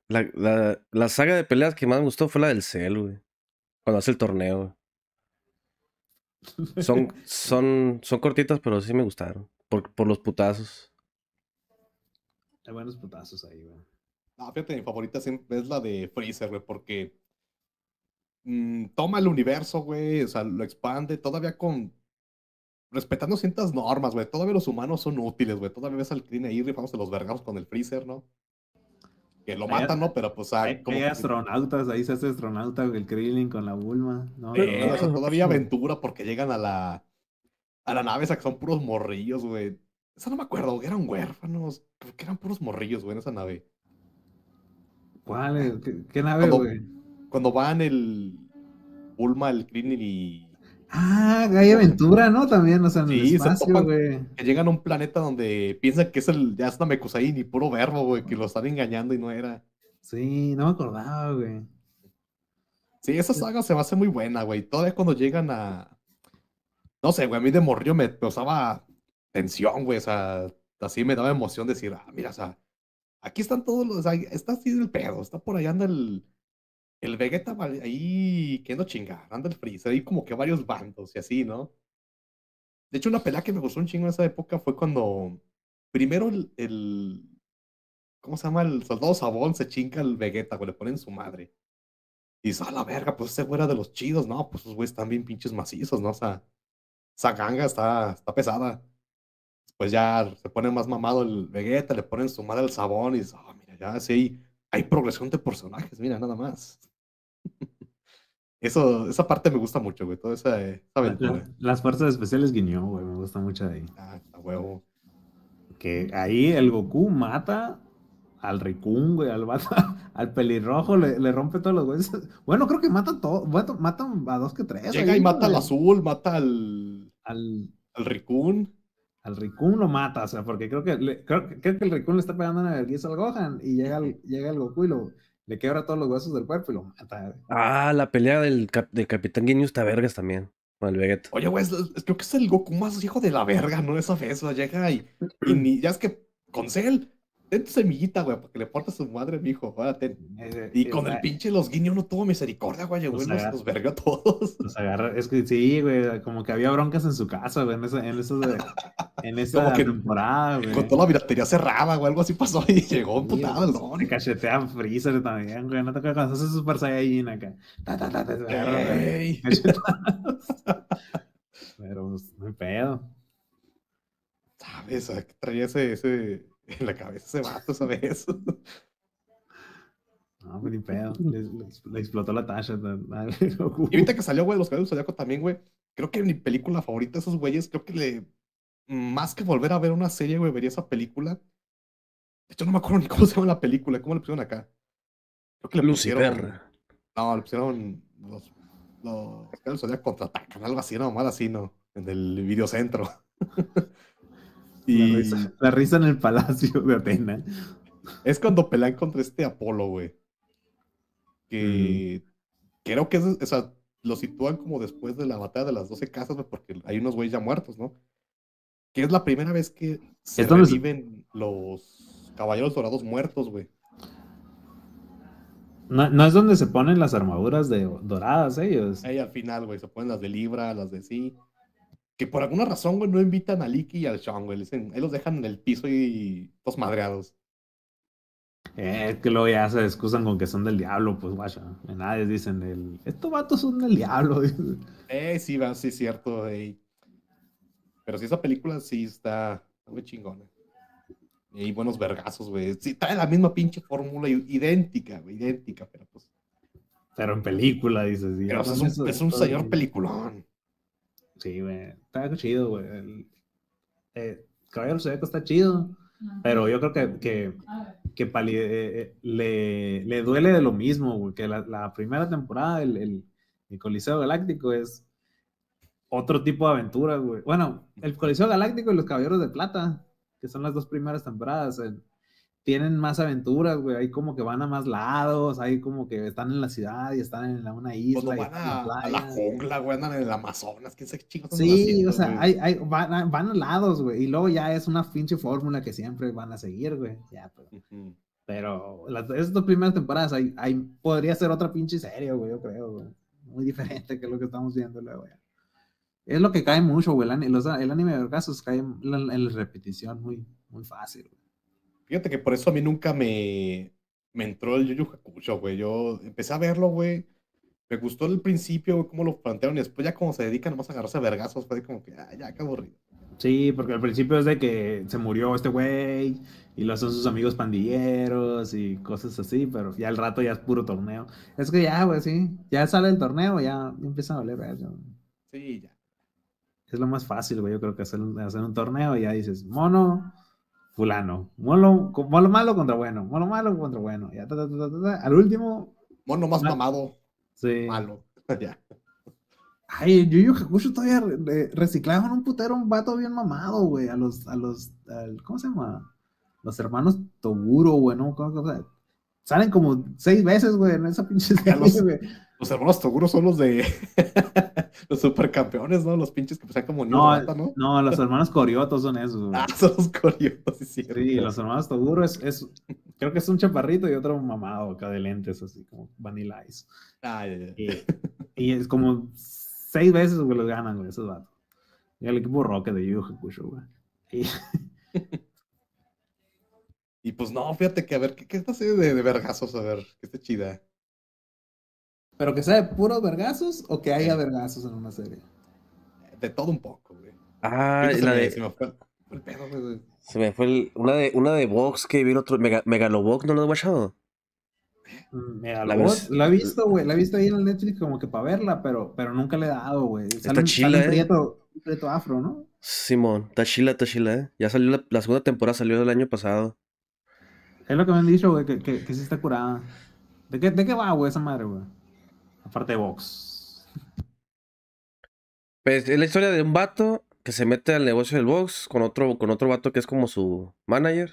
La, la, la, saga de peleas que más me gustó fue la del Cell, güey. Cuando hace el torneo. Son, son, son cortitas, pero sí me gustaron. Por, por los putazos. Hay buenos putazos ahí, güey. Ah, fíjate, mi favorita siempre es la de Freezer, güey, porque mm, toma el universo, güey, o sea, lo expande, todavía con. respetando ciertas normas, güey. Todavía los humanos son útiles, güey. Todavía ves al Krillin ahí rifándose los vergamos con el Freezer, ¿no? Que lo matan, ¿no? Pero pues hay, como hay astronautas, ahí se hace astronauta el Krillin con la Bulma, ¿no? todavía aventura porque llegan a la a la nave esa que son puros morrillos, güey. Esa no me acuerdo, eran huérfanos. Creo que eran puros morrillos, güey, en esa nave. ¿Cuál? ¿Qué, nave, güey? Cuando, van el Bulma, el Krillin y. Ah, hay aventura, ¿no? También, o sea, en el espacio, güey. Que llegan a un planeta donde piensan que es el. Ya está Mekusai, ni puro verbo, güey, que lo están engañando y no era. Sí, no me acordaba, güey. Sí, esa saga se va a hacer muy buena, güey. Todavía cuando llegan a, no sé, güey, a mí de morrillo me causaba tensión, güey, o sea, así me daba emoción decir, ah, mira, o sea, aquí están todos los, o sea, está así el pedo, está por allá anda el, el Vegeta ahí queriendo chingar, anda el Freezer, hay como que varios bandos y así, ¿no? De hecho, una pelea que me gustó un chingo en esa época fue cuando primero el, el ¿cómo se llama? El soldado Sabón se chinga al Vegeta, güey, le ponen su madre. Y dice, a la verga, pues ese güey era de los chidos, ¿no? Pues esos güeyes están bien pinches macizos, ¿no? O sea, esa ganga está, está pesada. Después ya se pone más mamado el Vegeta, le ponen su madre el sabón y dice, oh, mira, ya sí hay, progresión de personajes, mira, nada más. Eso, esa parte me gusta mucho, güey, toda esa, aventura. Las fuerzas especiales guiñó, güey, me gusta mucho ahí. Ah, está huevo. Que ahí el Goku mata al Rikun, güey, al al pelirrojo, le, rompe todos los güeyes. Bueno, creo que mata todo, bueno, matan a dos que tres. Llega y mata al azul, mata al. Al. Al Rikun. Al Rikun lo mata, o sea, porque creo que, creo, que el Rikun le está pegando una vergüenza al Gohan y llega el, llega el Goku y lo, le quebra todos los huesos del cuerpo y lo mata. Ah, la pelea del, del Capitán Guiño está vergas también. Con el Vegeta. Oye, güey, creo que es el Goku más hijo de la verga, ¿no? Esa vez, llega y, y ni, ya es que con Cell ten tu semillita, güey, para que le porte a su madre, mijo. Y con el pinche los guiños no tuvo misericordia, güey, los, los vergó a todos. Los agarra, es que sí, güey, como que había broncas en su casa, güey, en esa, en de, en esa temporada, güey. Con toda la piratería cerrada, güey, algo así pasó y llegó un putado, ¿no? Se cachetean Freezer también, güey, no te acuerdas cuando hace Super Saiyajin acá. Ta, ta, ta, ta, Pero, pues, no hay pedo. ¿Sabes? Traía ese, ese en la cabeza ese vato, ¿sabes? No, ni pedo. Le, explotó la tacha. y ahorita que salió, güey, Los Caballeros Zodíaco también, güey. Creo que mi película favorita de esos güeyes, creo que le. Más que volver a ver una serie, güey, vería esa película. De hecho, no me acuerdo ni cómo se llama la película. ¿Cómo le pusieron acá? Creo que le pusieron. No, le pusieron los. Los Caballeros Zodíaco contraatacan, algo así, no, mal así, ¿no? En el videocentro. Y... La risa, en el palacio de Atena. Es cuando pelean contra este Apolo, güey. Que creo que es, o sea, lo sitúan como después de la batalla de las 12 casas, güey, porque hay unos güeyes ya muertos, ¿no? Que es la primera vez que se reviven los caballeros dorados muertos, güey. No, no, es donde se ponen las armaduras de doradas ellos. Ahí al final, güey, se ponen las de Libra, las de sí que por alguna razón, güey, no invitan a Licky y al Sean, güey. ahí los dejan en el piso y todos madreados. Eh, es que luego ya se excusan con que son del diablo, pues guacha. Nadie dicen el. Estos vatos son del diablo. eh, sí, va, sí, cierto. Pero sí, esa película sí está muy chingona. Y buenos vergazos, güey. Sí, trae la misma pinche fórmula idéntica, güey, idéntica, pero pues. Pero en película, dices. Pero es un, es un señor peliculón. Sí, güey. Está chido, güey. El, eh, Caballero Zodíaco está chido. Pero yo creo que, que, que eh, eh, le, le, duele de lo mismo, güey. Que la, la primera temporada, el, el, el, Coliseo Galáctico, es otro tipo de aventura, güey. Bueno, el Coliseo Galáctico y los Caballeros de Plata, que son las dos primeras temporadas, tienen más aventuras, güey. Ahí como que van a más lados, ahí como que están en la ciudad y están en una isla. Pues van a, la jungla, güey, andan en el Amazonas, quién sabe chingos. Sí, o sea, hay, hay, van, van, a lados, güey. Y luego ya es una pinche fórmula que siempre van a seguir, güey. Ya, pero. Pero las, esas dos primeras temporadas, ahí, ahí podría ser otra pinche serie, güey, yo creo, güey. Muy diferente que lo que estamos viendo, güey. Es lo que cae mucho, güey. El, el, anime de casos cae en la, repetición muy, muy fácil, güey. Fíjate que por eso a mí nunca me, me entró el Yu Yu Hakusho, güey. Yo empecé a verlo, güey. Me gustó el principio, cómo lo plantearon, y después ya como se dedican nomás a agarrarse a vergazos, fue como que, ah, ya, qué aburrido. Sí, porque al principio es de que se murió este güey, y lo son sus amigos pandilleros y cosas así, pero ya al rato ya es puro torneo. Es que ya, güey, sí, ya sale el torneo, ya, empieza a valer, Sí, ya. Es lo más fácil, güey, yo creo que hacer, hacer un torneo y ya dices, mono, fulano. Mono, mono malo contra bueno. Mono malo contra bueno. Ya, Al último. Mono más mamado. Sí. Malo. ya. Ay, Yu Yu Hakusho todavía reciclaban un putero, un vato bien mamado, güey. A los, a los, ¿cómo se llama? Los hermanos Toguro, güey, ¿no? Salen como seis veces, güey, en esa pinche serie, güey. Los hermanos Toguro son los de los supercampeones, ¿no? Los pinches que pesan como no, ¿no? No, los hermanos Coriotos son esos. Ah, son los Coriotos, sí, sí. Sí, los hermanos Toguro es, es, creo que es un chaparrito y otro mamado acá de lentes, así como Vanilla Ice. Ah, Y, es como seis veces, güey, los ganan, güey, esos vatos. Y el equipo Rocket de Yu Hakusho, güey. Y... y pues no, fíjate que a ver, ¿qué, qué está haciendo de, de vergazos? A ver, que esté chida. ¿Pero que sea de puros vergazos o que haya vergazos en una serie? De todo un poco, güey. Ah, la de... Se me fue el pedo, güey. Se me fue el... una de una de Vox que vi el otro Mega... Megalobox, ¿no lo he watchado? Mm, Megalobox, la, he visto, güey, la he visto ahí en el Netflix como que para verla, pero, pero nunca le he dado, güey. Está chila, eh. Prieto, prieto afro, ¿no? Simón, está chila, está chila, eh. Ya salió la, segunda temporada, salió el año pasado. Es lo que me han dicho, güey, que, que, que sí está curada. ¿De qué, de qué va, güey, esa madre, güey? Aparte de box. Pues es la historia de un vato que se mete al negocio del box con otro, con otro vato que es como su manager.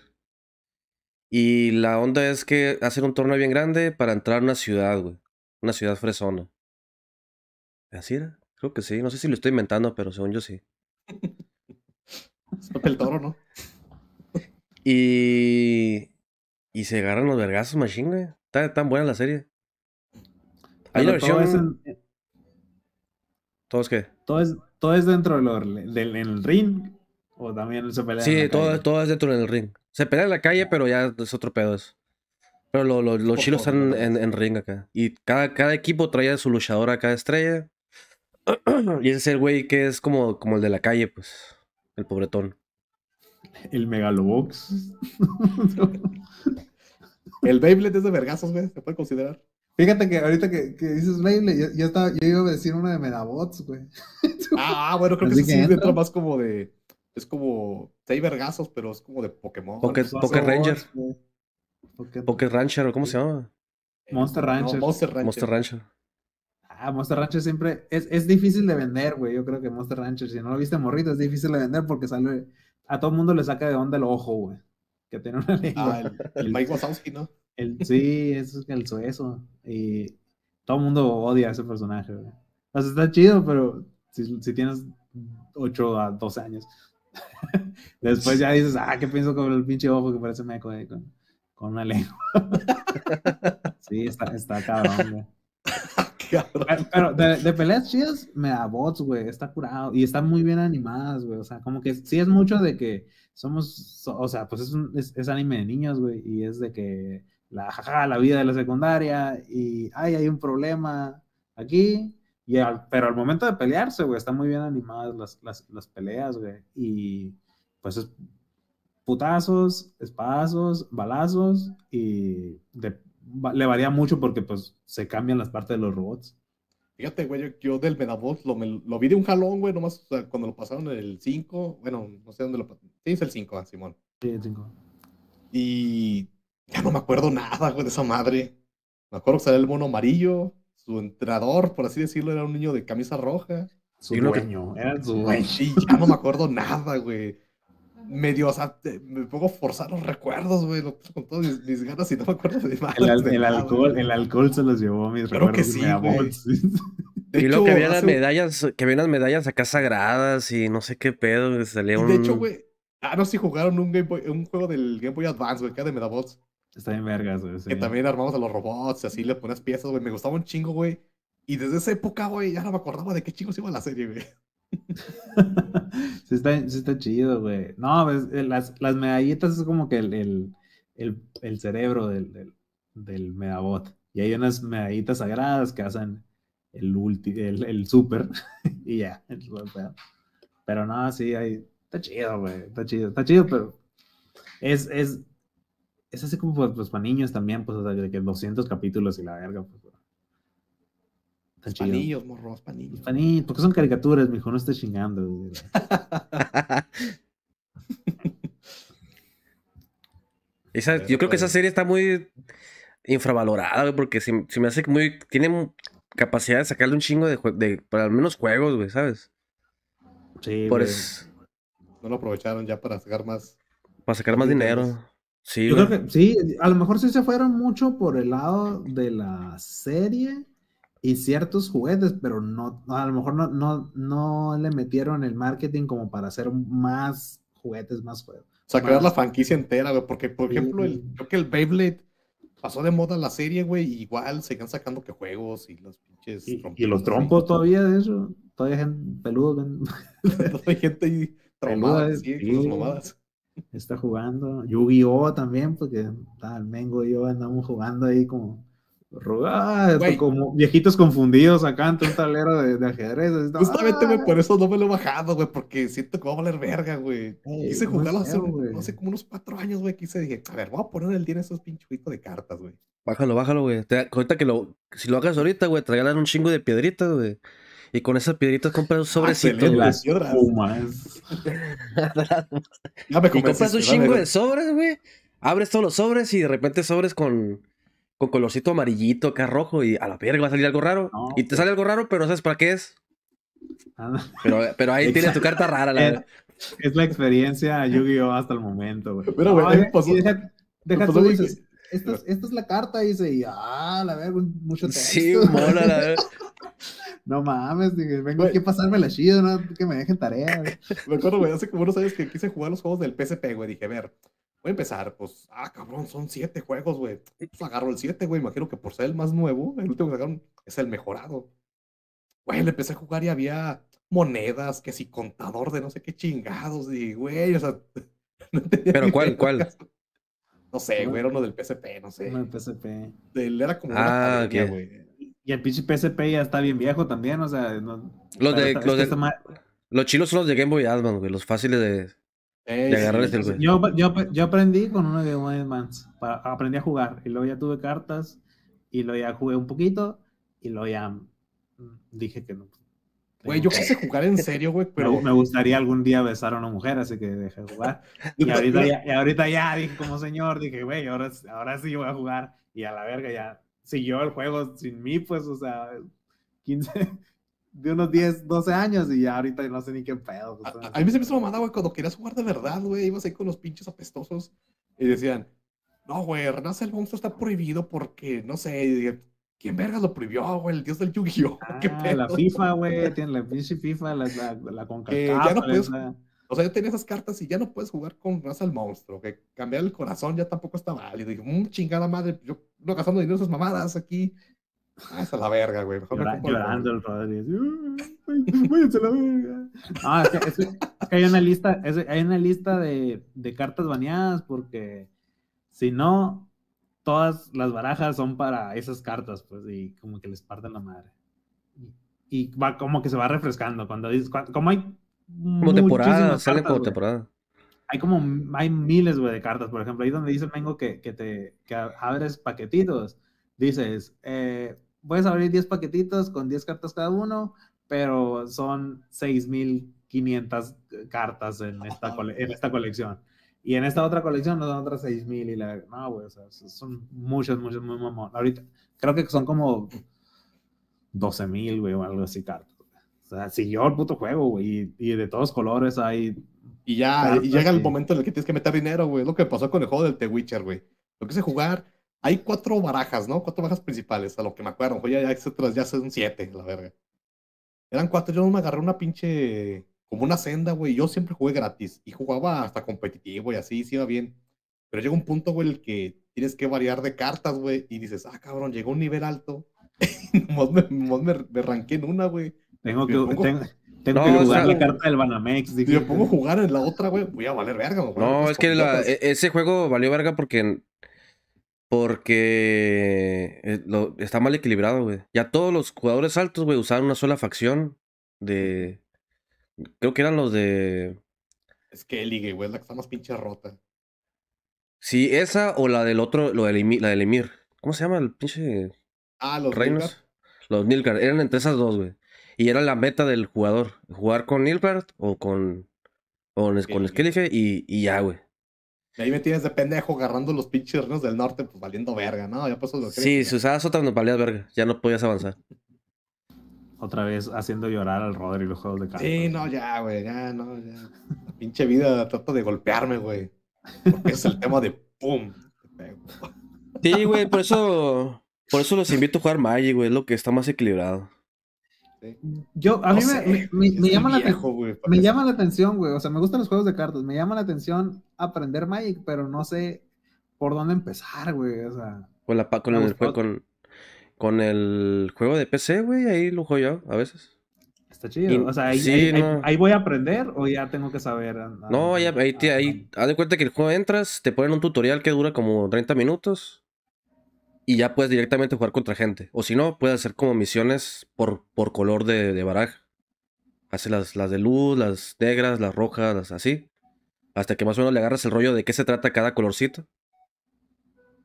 Y la onda es que hacen un torneo bien grande para entrar a una ciudad, güey. Una ciudad fresona. ¿Así era? Creo que sí. No sé si lo estoy inventando, pero según yo sí. es papel toro, ¿no? y. Y se agarran los vergazos, machine, güey. Está tan buena la serie. Hay la versión. Todo es, ¿Todo es qué? Todo es, todo es dentro del, del en el ring. O también se pelea. Sí, en la todo, todo es dentro del ring. Se pelea en la calle, pero ya es otro pedo eso. Pero lo, lo, los chilos están en, en, ring acá. Y cada, cada equipo trae a su luchador a cada estrella. y ese es el güey que es como, como el de la calle, pues. El pobretón. El megalobox. el Beyblade es de vergazos, güey. Se puede considerar. Fíjate que ahorita que, que dices Beyblade, yo, estaba, yo iba a decir una de Medabots, güey. Ah, bueno, creo que sí, dentro más como de. Es como. Hay vergazos, pero es como de Pokémon. Pocket, Ranger. Pocket... Rancher, ¿o cómo se llama? Monster Rancher. Monster Rancher. Monster Rancher. Ah, Monster Rancher siempre. Es, es difícil de vender, güey. Yo creo que Monster Rancher, si no lo viste morrito, es difícil de vender porque sale. A todo el mundo le saca de onda el ojo, güey. Que tiene una lengua. Ah, el, el Mike Wazowski, ¿no? Sí, eso es el suezo. Y todo el mundo odia a ese personaje, O sea, está chido, pero si, si tienes 8 a 12 años, después ya dices, ah, ¿qué pienso con el pinche ojo que parece meco ahí con, con una lengua? sí, está, está cabrón, güey. Pero de, de, peleas chidas me da bots, güey. Está curado. Y están muy bien animadas, güey. O sea, como que sí es mucho de que somos. O sea, pues es, un, es, es anime de niños, güey. Y es de que la jaja, la vida de la secundaria y ay, hay un problema aquí. Y pero al momento de pelearse, güey, están muy bien animadas las, las, las peleas, güey. Y pues es putazos, espadazos, balazos y le varía mucho porque pues se cambian las partes de los robots. Fíjate, güey, yo, del Medabox lo, lo, vi de un jalón, güey, nomás cuando lo pasaron en el 5, bueno, no sé dónde lo pasaron. Sí, es el 5, ah, Simón. Sí, el 5. Y ya no me acuerdo nada, güey, de esa madre. Me acuerdo que salía el mono amarillo, su entrenador, por así decirlo, era un niño de camisa roja. Su dueño, era su dueño. Y ya no me acuerdo nada, güey medio, o sea, me pongo a forzar los recuerdos, güey, con todas mis, ganas y no me acuerdo de nada. El, alcohol, el alcohol se los llevó a mis Creo que sí, güey. y luego que había las medallas, que había unas medallas acá sagradas y no sé qué pedo, salía un... De hecho, güey, ah, no, si jugaron un, Game Boy, un juego del Game Boy Advance, güey, que de Medabots. Está bien vergas, güey. Que también armamos a los robots y así le pones piezas, güey. Me gustaba un chingo, güey. Y desde esa época, güey, ya no me acordaba de qué chingos iba la serie, güey. sí, está, está chido, güey. No, pues, las, las medallitas es como que el, el, el, el cerebro del, del, del, Medabot. Y hay unas medallitas sagradas que hacen el, ulti, el, el super. y ya. Pero no, sí, hay, está chido, güey. Está chido, está chido, pero es, es, es así como pues, pues para niños también, pues, o sea, de que 200 capítulos y la verga, pues, Panillos, morros, panillos. Panillos, porque son caricaturas, mijo, no estés chingando. esa, yo creo que esa serie está muy infravalorada, porque se, me hace que muy. Tiene capacidad de sacarle un chingo de, de para al menos juegos, güey, ¿sabes? Sí, Por No lo aprovecharon ya para sacar más. Para sacar más dinero. Sí, Yo creo que sí, a lo mejor sí se fueron mucho por el lado de la serie y ciertos juguetes, pero no, a lo mejor no, no, no le metieron el marketing como para hacer más juguetes, más juegos. O sea, crear la franquicia entera, güey, porque, por ejemplo, el, creo que el Beyblade pasó de moda la serie, güey, y igual seguían sacando que juegos y los pinches Y, y los trompos todavía de eso, todavía hay gente peludo. todavía hay gente ahí traumada, sí, con sus mamadas. Está jugando. Yu-Gi-Oh! también, porque ah, el Mengo y yo andamos jugando ahí como como viejitos confundidos acá ante un tablero de, ajedrez. Justamente, güey, por eso no me lo he bajado, güey, porque siento que va a valer verga, güey. Quise jugarlo hace, hace, como unos cuatro años, güey. Quise, dije, a ver, voy a poner el día en esos pinches de cartas, güey. Bájalo, bájalo, güey. Ahorita que lo, si lo hagas ahorita, güey, te regalan un chingo de piedritas, güey. Y con esas piedritas compras un sobrecito. Ah, las pumas. y compras un chingo de sobres, güey. Abres todos los sobres y de repente sobres con con colorcito amarillito, acá rojo, y a la verga va a salir algo raro. y te sale algo raro, pero ¿sabes para qué es? Ah, pero, pero ahí tienes tu carta rara, la verdad. Es la experiencia Yu-Gi-Oh! hasta el momento, güey. Pero, güey, deja, deja tú, dices, esta, esta, es la carta, dice, y ah, la verga, mucho texto. Sí, mola, la verdad. No mames, dije, vengo aquí a pasarme la chida, no que me dejen tarea. Me acuerdo, güey, hace como unos años que quise jugar los juegos del PSP, güey. Dije, a ver, Voy a empezar, pues, ah, cabrón, son siete juegos, güey. Pues agarro el siete, güey. Imagino que por ser el más nuevo, el último que sacaron es el mejorado. Güey, le empecé a jugar y había monedas, que si contador de no sé qué chingados, y güey, o sea, no. ¿Pero cuál, cuál? No sé, güey, era uno del PSP, no sé. Uno del PSP. era como ah, una güey. Y el pinche PSP ya está bien viejo también, o sea, no... Los de, los, de los chilos son los de Game Boy Advance, güey, los fáciles de, yo, yo, yo, aprendí con uno de Game Advance. Aprendí a jugar. Y luego ya tuve cartas. Y luego ya jugué un poquito. Y luego ya mm, dije que no. Güey, yo quise jugar en serio, güey, pero... Me, gustaría algún día besar a una mujer, así que dejé de jugar. Y ahorita, ya, y ahorita ya dije como señor, dije, güey, ahora, ahora sí voy a jugar. Y a la verga ya siguió el juego sin mí, pues, o sea, 15, de unos 10, 12 años y ya ahorita no sé ni qué pedo. A, mí se me hizo mamada, güey, cuando querías jugar de verdad, güey, ibas ahí con los pinches apestosos y decían, no, güey, Renace el monstruo está prohibido porque, no sé, ¿quién vergas lo prohibió, güey? El dios del Yu-Gi-Oh! Ah, la FIFA, güey, tiene la pinche FIFA, la, la, la ya no puedes, O sea, yo tenía esas cartas y ya no puedes jugar con Raza el monstruo, que cambiar el corazón ya tampoco está válido. Y dije, mmm, chingada madre, yo no gastando dinero esas mamadas aquí. Ah, esa es la verga, güey. llorando el Rodri. Váyanse la verga. No, es que, hay una lista, hay una lista de, de, cartas baneadas porque si no, todas las barajas son para esas cartas, pues, y como que les parten la madre. Y, va como que se va refrescando. Cuando dices, como hay. Como temporada, sale como temporada. Hay como, hay miles, güey, de cartas. Por ejemplo, ahí donde dice el Mengo que, que te que abres paquetitos, dices, eh, puedes abrir 10 paquetitos con 10 cartas cada uno, pero son 6500 cartas en esta, en esta colección. Y en esta otra colección nos dan otras 6000 y la. No, güey, o sea, son muchos, muchos, muy mamón. Ahorita, creo que son como 12000, güey, o algo así cartas. Sea, siguió el puto juego, güey, y, de todos colores hay. Y ya y llega el momento en el que tienes que meter dinero, güey. Es lo que pasó con el juego del The Witcher, güey. Lo que es jugar, hay cuatro barajas, ¿no? Cuatro barajas principales, a lo que me acuerdo. Ya, ya, ya son siete, la verga. Eran cuatro, yo no me agarré una pinche como una senda, güey. Yo siempre jugué gratis y jugaba hasta competitivo y así, sí iba bien. Pero llega un punto, güey, el que tienes que variar de cartas, güey, y dices, ah, cabrón, llegó a un nivel alto. y me, me, me, ranqué en una, güey. Tengo que, tengo, que jugar la carta del Banamex. Si me pongo a jugar en la otra, güey, voy a valer verga, güey. No, es que e, ese juego valió verga porque. Porque eh, está mal equilibrado, güey. Ya todos los jugadores altos, güey, usaban una sola facción de, Creo que eran los de. Es que Elige, güey, es la que está más pinche rota. Sí, esa o la del otro, lo del la del Emir. ¿Cómo se llama el pinche. Ah, los reinos. Los Nilgard. Eran entre esas dos, güey. Y era la meta del jugador. Jugar con Nilgard o con. Con, con Skellige y, y ya, güey. Y ahí me tienes de pendejo agarrando los pinches reinos del norte, pues valiendo verga, ¿no? Ya pasó lo Sí, si usabas otra no valías verga. Ya no podías avanzar otra vez haciendo llorar al Rodri y los juegos de cartas. Sí, no, ya, güey, ya, no, ya. La pinche vida trata de golpearme, güey. Porque es el tema de pum. Sí, güey, por eso, por eso los invito a jugar Magic, güey, es lo que está más equilibrado. Yo, a mí me, me, llama la, me llama la atención, güey. O sea, me gustan los juegos de cartas. Me llama la atención aprender Magic, pero no sé por dónde empezar, güey. O sea, con, la, con, el, con, con el juego de PC, güey, ahí lo juego yo a veces. Está chido. o sea, ahí, voy a aprender o ya tengo que saber. no, ahí, ahí, haz de cuenta que el juego entras, te ponen un tutorial que dura como 30 minutos y ya puedes directamente jugar contra gente. O si no, puedes hacer como misiones por, por color de, de baraja. Hace las, las de luz, las negras, las rojas, las así. Hasta que más o menos le agarras el rollo de qué se trata cada colorcito.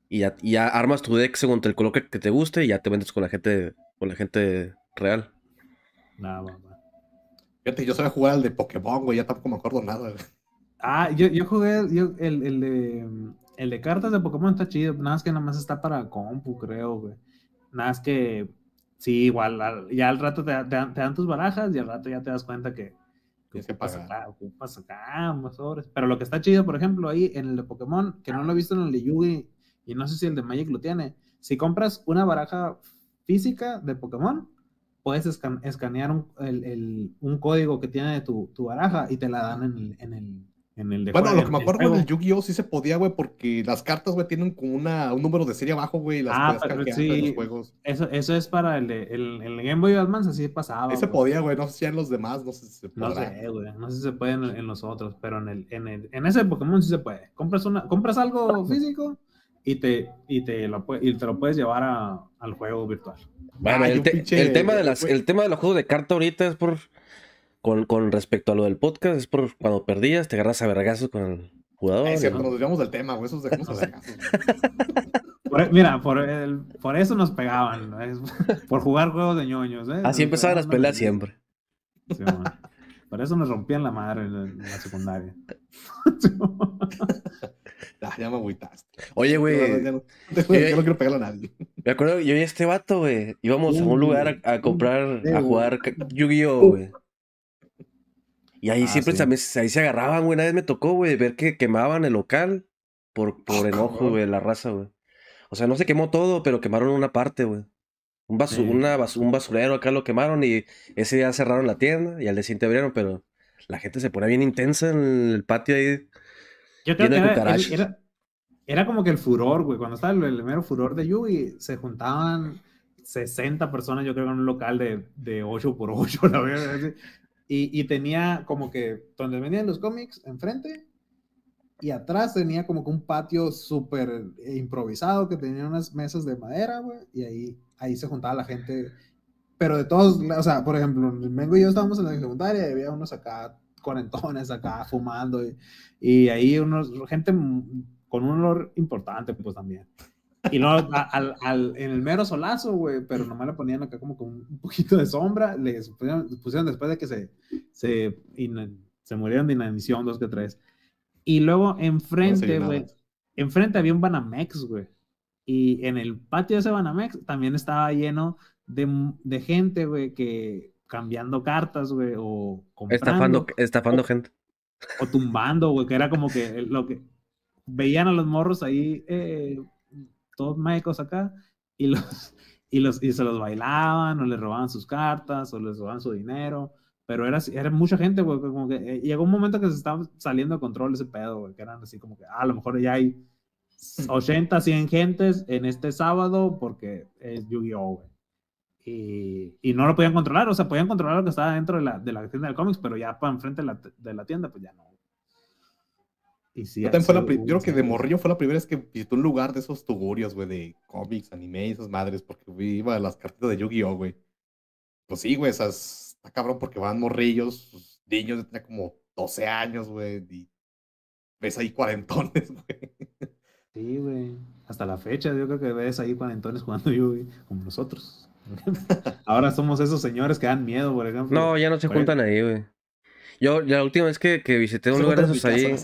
Y ya, armas tu deck según el color que, te guste y ya te vendes con la gente, con la gente real. Nada, mamá. Fíjate, yo sabía jugar al de Pokémon, güey, ya tampoco me acuerdo nada. Ah, yo, yo jugué yo, el, el, de, el de cartas de Pokémon está chido, nada más que nada más está para compu, creo, güey. Nada más que, sí, igual, ya al rato te, te, dan tus barajas y al rato ya te das cuenta que, ¿Qué pasa acá, ocupas acá, más sobres. Pero lo que está chido, por ejemplo, ahí en el de Pokémon, que no lo he visto en el de Yugi y no sé si el de Magic lo tiene. Si compras una baraja física de Pokémon, puedes escanear un, código que tiene tu, tu, baraja y te la dan en el, en el, en el de Bueno, lo que me acuerdo del Yu-Gi-Oh! sí se podía, güey, porque las cartas, güey, tienen como una, un número de serie abajo, güey, las ah, pero sí, los juegos. Eso, eso es para el, de, el, el Game Boy Advance, así pasaba. Ese podía, güey, no sé si en los demás, no sé si se puede. No sé, güey, no sé si se puede en, en, los otros, pero en, el, en, el, en ese Pokémon sí se puede. Compras, una, compras algo físico y te, y te, lo, y te lo puedes llevar a, al juego virtual. Bueno, el, tema de las, el tema de los juegos de carta ahorita es por, con, con, respecto a lo del podcast, es por cuando perdías, te agarras a vergazos con el jugador. Es cierto, nos desviamos del tema, güey, esos dejamos a vergazos. Por, mira, por, el, por eso nos pegaban, por jugar juegos de ñoños. ¿eh? Así empezaban las peleas siempre. por eso nos rompían la madre en la, secundaria. ya me agüitaste. Oye, güey. No, no, quiero pegarle a nadie. Me acuerdo, yo y este vato, güey. Íbamos a un lugar a, comprar, a jugar Yu-Gi-Oh, güey. Y ahí ah, siempre ahí se agarraban, güey. Una vez me tocó, güey, ver que quemaban el local por, por ah, enojo, güey, la raza, güey. O sea, no se quemó todo, pero quemaron una parte, güey. Un, un basurero acá lo quemaron y ese día cerraron la tienda y al día siguiente abrieron, pero la gente se pone bien intensa en el patio ahí. Yo creo que era, era, como que el furor, güey. Cuando estaba el, el mero furor de Yugi, se juntaban 60 personas, yo creo, en un local de, de 8 por 8, la verdad. Y, y, tenía como que donde venían los cómics enfrente y atrás tenía como que un patio súper improvisado que tenía unas mesas de madera, güey, y ahí, ahí se juntaba la gente. Pero de todos, o sea, por ejemplo, Mengo y yo estábamos en la secundaria y había unos acá cuarentones acá fumando y, y ahí unos, gente con un olor importante pues también. Y luego al, al, en el mero solazo, güey, pero nomás le ponían acá como con un poquito de sombra, les pusieron, después de que se, se, se murieron de inanición, dos que tres. Y luego enfrente, güey, enfrente había un Banamex, güey. Y en el patio de ese Banamex también estaba lleno de, de gente, güey, que cambiando cartas, güey, o comprando. Estafando, estafando gente. O tumbando, güey, que era como que lo que veían a los morros ahí, eh, todos mágicos acá, y los, y los, y se los bailaban, o les robaban sus cartas, o les robaban su dinero. Pero era, era mucha gente, güey, como que eh, llegó un momento que se estaba saliendo de control ese pedo, güey, que eran así como que, ah, a lo mejor ya hay 80, 100 gentes en este sábado porque es Yu-Gi-Oh, güey. Y, y, no lo podían controlar, o sea, podían controlar lo que estaba dentro de la, de la tienda de cómics, pero ya para enfrente de la, de la tienda, pues ya no. Y sí, yo, fue la, yo creo que de morrillo fue la primera vez que visité un lugar de esos tugurios, güey, de cómics, anime y esas madres, porque iba a las cartitas de Yu-Gi-Oh, güey. Pues sí, güey, esas está cabrón porque van morrillos, niños de como 12 años, güey, y ves ahí cuarentones, güey. Sí, güey. Hasta la fecha, yo creo que ves ahí cuarentones jugando yo, güey, como nosotros. Ahora somos esos señores que dan miedo, por ejemplo. No, ya no se juntan ahí, güey. Yo, la última vez que, que visité un lugar de esos ahí.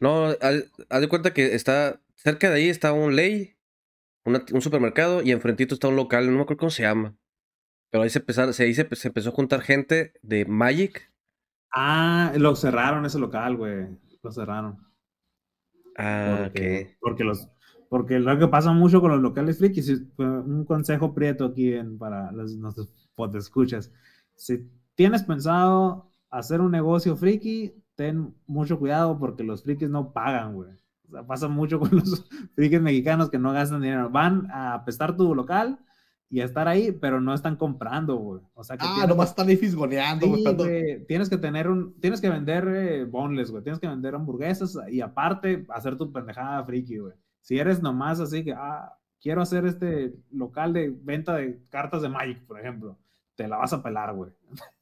No, haz de cuenta que está. Cerca de ahí está un ley, un supermercado, y enfrentito está un local, no me acuerdo cómo se llama. Pero ahí se, empezaron, se, se, se empezó a juntar gente de Magic. Ah, lo cerraron ese local, güey. Lo cerraron. Ah, porque, porque los porque lo que pasa mucho con los locales frikis, un consejo prieto aquí en, para los, nuestros escuchas. Si tienes pensado hacer un negocio friki, ten mucho cuidado porque los frikis no pagan, güey. O sea, pasa mucho con los frikis mexicanos que no gastan dinero. Van a apestar tu local y estar ahí, pero no están comprando, güey. O sea que ah, nomás están ahí fisgoneando, güey. Tienes que tener un, tienes que vender eh, bonles, güey. Tienes que vender hamburguesas y aparte hacer tu pendejada friki, güey. Si eres nomás así que, ah, quiero hacer este local de venta de cartas de Magic, por ejemplo, te la vas a pelar, güey.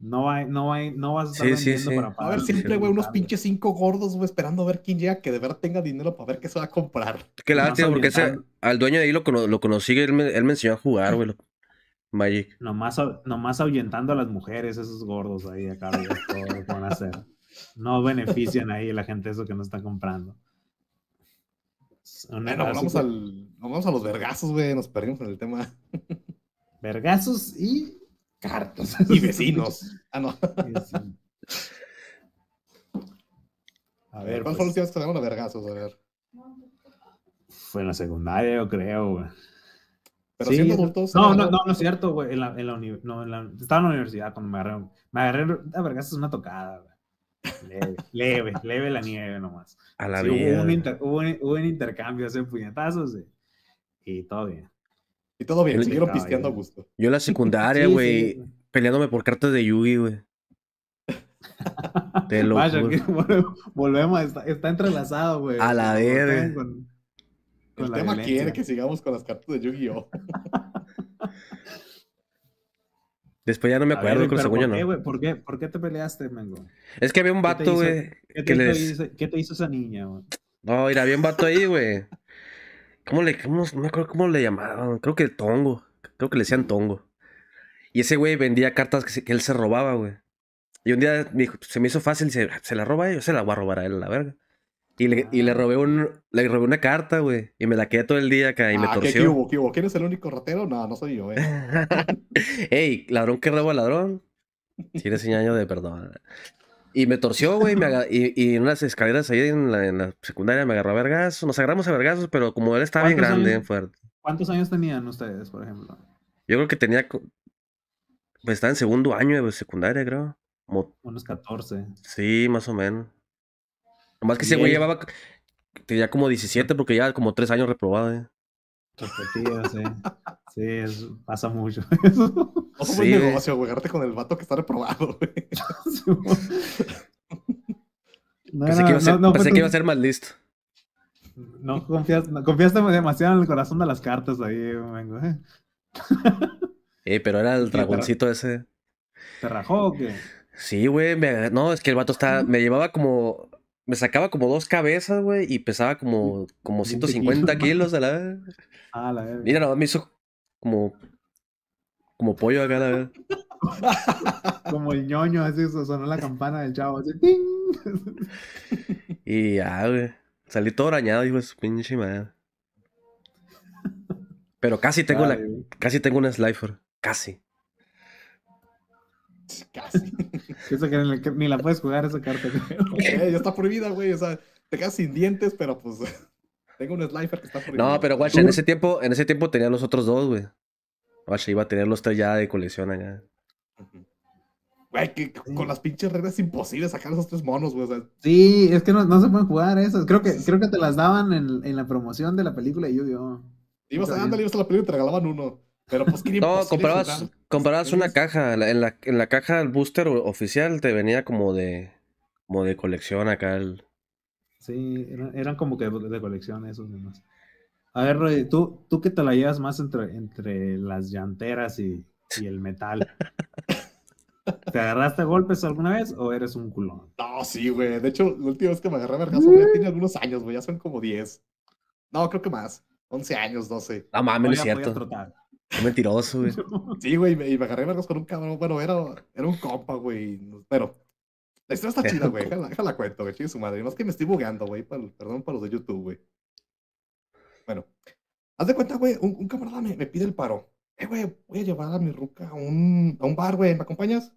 No hay, no hay, no vas a estar vendiendo para pagar. A ver, siempre, güey, unos pinches cinco gordos, güey, esperando a ver quién llega que de verdad tenga dinero para ver qué se va a comprar. Qué lástima, porque ese, al dueño de ahí lo, lo conocí, él me, él me enseñó a jugar, güey. Magic. Nomás, nomás ahuyentando a las mujeres, esos gordos ahí acá, todo van a hacer. No benefician ahí a la gente eso que no está comprando. Bueno, vamos, al, vamos a los vergazos, güey, nos perdimos en el tema. Vergazos y cartas. Y vecinos. ah, no. A ver, ¿cuál fue la última vez que vergazos? A ver. Fue en la secundaria, yo creo, güey. Pero siendo adultos. No, no, no, no es cierto, güey. En la, en la, no, en la, estaba en la universidad cuando me agarré. Me agarré a vergazos una tocada, güey. Leve, leve, leve la nieve nomás. A la vida. Hubo un, inter, hubo, un, hubo un, intercambio hace puñetazos y todo bien. Y todo bien, siguieron pisteando a gusto. Yo en la secundaria, güey, peleándome por cartas de Yugi, güey. Te lo Vaya, volvemos, está, está, entrelazado, güey. A la vez. El tema quiere que sigamos con las cartas de Yu-Gi-Oh! Después ya no me acuerdo con ¿por, no. ¿Por, qué, ¿Por qué te peleaste, Mengo? Es que había un vato, güey. ¿Qué, ¿Qué, te hizo esa niña, güey? No, mira, había un vato ahí, güey. ¿Cómo le, cómo, no me acuerdo cómo le llamaban? Creo que Tongo. Creo que le decían Tongo. Y ese güey vendía cartas que, él se robaba, güey. Y un día me dijo, se me hizo fácil, se, se la roba, yo se la voy a robar a él, la verga. Y le, y le robé un, le robé una carta, güey. Y me la quedé todo el día acá y me torció. ¿qué, qué hubo, qué hubo? ¿Quién es el único ratero? No, no soy yo, eh. Ey, ladrón que roba ladrón. Tienes un año de perdón. Y me torció, güey, y, y, en unas escaleras ahí en la, en la, secundaria me agarró a vergazos. Nos agarramos a vergazos, pero como él estaba bien grande, años, fuerte. ¿Cuántos años tenían ustedes, por ejemplo? Yo creo que tenía. Pues estaba en segundo año de secundaria, creo. Como... Unos 14. Sí, más o menos. Nomás que ese güey llevaba. Tenía como 17 porque ya como 3 años reprobado, eh. Repetido, sí. Sí, pasa mucho. Ojo, buen negocio, güey. Con el vato que está reprobado, güey. no, pensé, que iba, a ser, no, pensé que iba a ser más listo. No confiaste, confiaste demasiado en el corazón de las cartas ahí, vengo, eh. eh pero era el dragoncito ese. ¿Te rajó o qué? Sí, güey. No, es que el vato está. Me llevaba como me sacaba como dos cabezas, güey, y pesaba como, como 150 kilos a la Ah, la vez. Mira, no, me hizo como, como pollo acá, la vez. como el ñoño, así sonó la campana del chavo, así. y ya, güey. Salí todo arañado, hijo de su pinche madre. Pero casi tengo la, casi tengo una Slifer. Casi. Casi. Eso que ni, la puedes jugar esa carta. ya está prohibida, güey. O sea, te quedas sin dientes, pero pues tengo un Slifer que está prohibido. No, pero guacha, en ese tiempo, en ese tiempo tenía los otros dos, güey. Guacha, iba a tener los tres ya de colección allá. Güey, que con las pinches reglas es imposible sacar esos tres monos, güey. Sí, es que no, no, se pueden jugar esas. Creo que, creo que te las daban en, en la promoción de la película y yo, yo. Ibas a ibas a la película y te regalaban uno. Pero pues que No, comprabas, comprabas una caja. En la, en la caja del booster oficial te venía como de como de colección acá el... Sí, eran, como que de, colección esos demás. A ver, Roy, ¿tú, tú que te la llevas más entre, entre las llanteras y, y el metal. ¿Te agarraste golpes alguna vez o eres un culón? No, sí, güey. De hecho, la última vez que me agarré a vergazo ya tiene algunos años, güey. Ya son como 10. No, creo que más. 11 años, 12. No mames, no es cierto. Qué mentiroso, güey. Sí, güey, y me agarré vergas con un cabrón. Bueno, era, era un compa, güey. Pero la historia está chida, güey. Déjala, cuento, güey. su madre. Más que me estoy bugueando, güey. Perdón para los de YouTube, güey. Bueno, haz de cuenta, güey. Un, camarada me, me, pide el paro. Eh, güey, voy a llevar a mi ruca a un, a un bar, güey. ¿Me acompañas?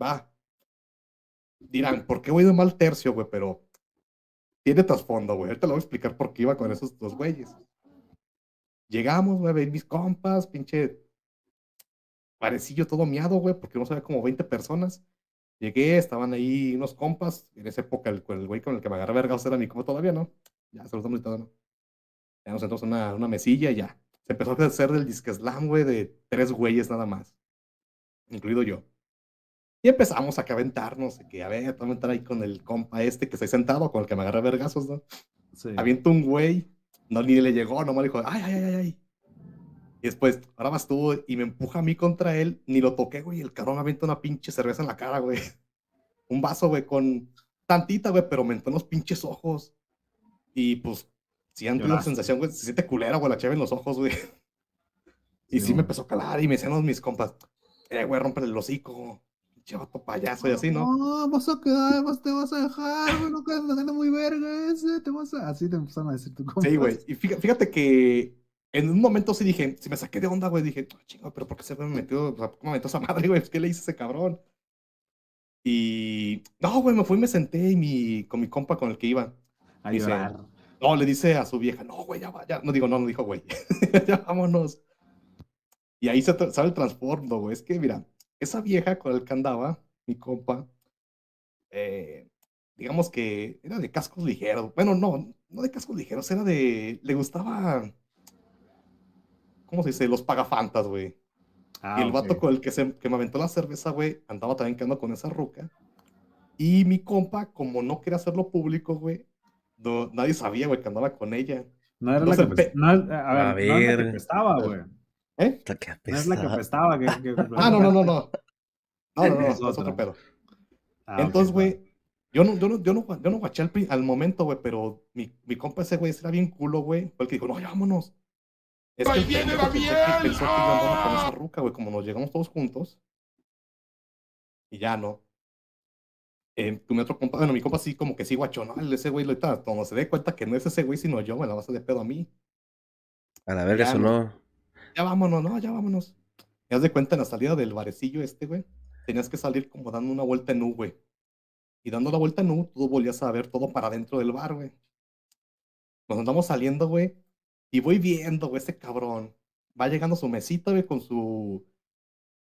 Va. Dirán, ¿por qué voy de mal tercio, güey? Pero tiene trasfondo, güey. Ahorita lo voy a explicar por qué iba con esos dos güeyes. Llegamos, güey, ver mis compas, pinche parecillo todo miado, güey, porque no sabía como 20 personas. Llegué, estaban ahí unos compas. En esa época, el, güey con el que me agarré verga era mi compa todavía, ¿no? Ya se los damos y todo, ¿no? Ya nos sentamos en una, una mesilla y ya. Se empezó a hacer del disque slam, güey, de tres güeyes nada más. Incluido yo. Y empezamos a caventarnos, que a ver, vamos a entrar ahí con el compa este que estoy sentado, con el que me agarré vergazos, ¿no? Sí. Aviento un güey no, ni le llegó, nomás dijo, ay, ay, ay, ay. Y después, ahora vas tú, y me empuja a mí contra él, ni lo toqué, güey, el cabrón avienta una pinche cerveza en la cara, güey. Un vaso, güey, con tantita, güey, pero mentó unos pinches ojos. Y pues, sí han la sensación, güey, se siente culera, güey, la chave en los ojos, güey. Y sí, me empezó a calar y me decían mis compas, eh, güey, rompe el hocico chato payaso y así, ¿no? No, vas a quedar, vas, te vas a dejar, güey, no quedas haciendo muy verga ese, te vas a... Así te empezaron a decir tu compa. Sí, güey, y fíjate, que en un momento sí dije, si me saqué de onda, güey, dije, oh, chingo, pero ¿por qué se me metió, o sea, ¿cómo me metió esa madre, güey? ¿Qué le hice a ese cabrón? Y, no, güey, me fui y me senté y mi, con mi compa con el que iba. A dice, No, le dice a su vieja, no, güey, ya va, ya. No digo, no, no dijo, güey, ya vámonos. Y ahí se sale el transformo, güey. Es que, mira, esa vieja con el que andaba, mi compa, eh, digamos que era de cascos ligeros. Bueno, no, no de cascos ligeros, era de. Le gustaba. ¿Cómo se dice? Los pagafantas, güey. Ah, y el vato con el que, se, que me aventó la cerveza, güey, andaba también quedando con esa ruca. Y mi compa, como no quería hacerlo público, güey, nadie sabía, güey, que andaba con ella. No era la que, no, a ver, No era la que estaba, güey. ¿Eh? No es la que apestaba. Que, ah, no, no, no, no. No, no, no, es, otro pedo. Ah, Entonces, güey, yo no, yo no, yo no, yo no guaché al, al momento, güey, pero mi, mi compa ese güey era bien culo, güey. Fue el que dijo, no, vámonos. Es que viene, va bien! Pensó que yo andaba con esa ruca, güey, como nos llegamos todos juntos. Y ya no. Eh, mi otro compa, bueno, mi compa sí como que sí guachó, no, ese güey ahorita, cuando se dé cuenta que no es ese güey, sino yo, me la vas a de pedo a mí. A la verga, eso no ya vámonos, no, ya vámonos. Me das de cuenta en la salida del barecillo este, güey, tenías que salir como dando una vuelta en U, güey. Y dando la vuelta en U, tú volvías a ver todo para dentro del bar, güey. Nos andamos saliendo, güey, y voy viendo, güey, ese cabrón. Va llegando su mesita, güey, con su,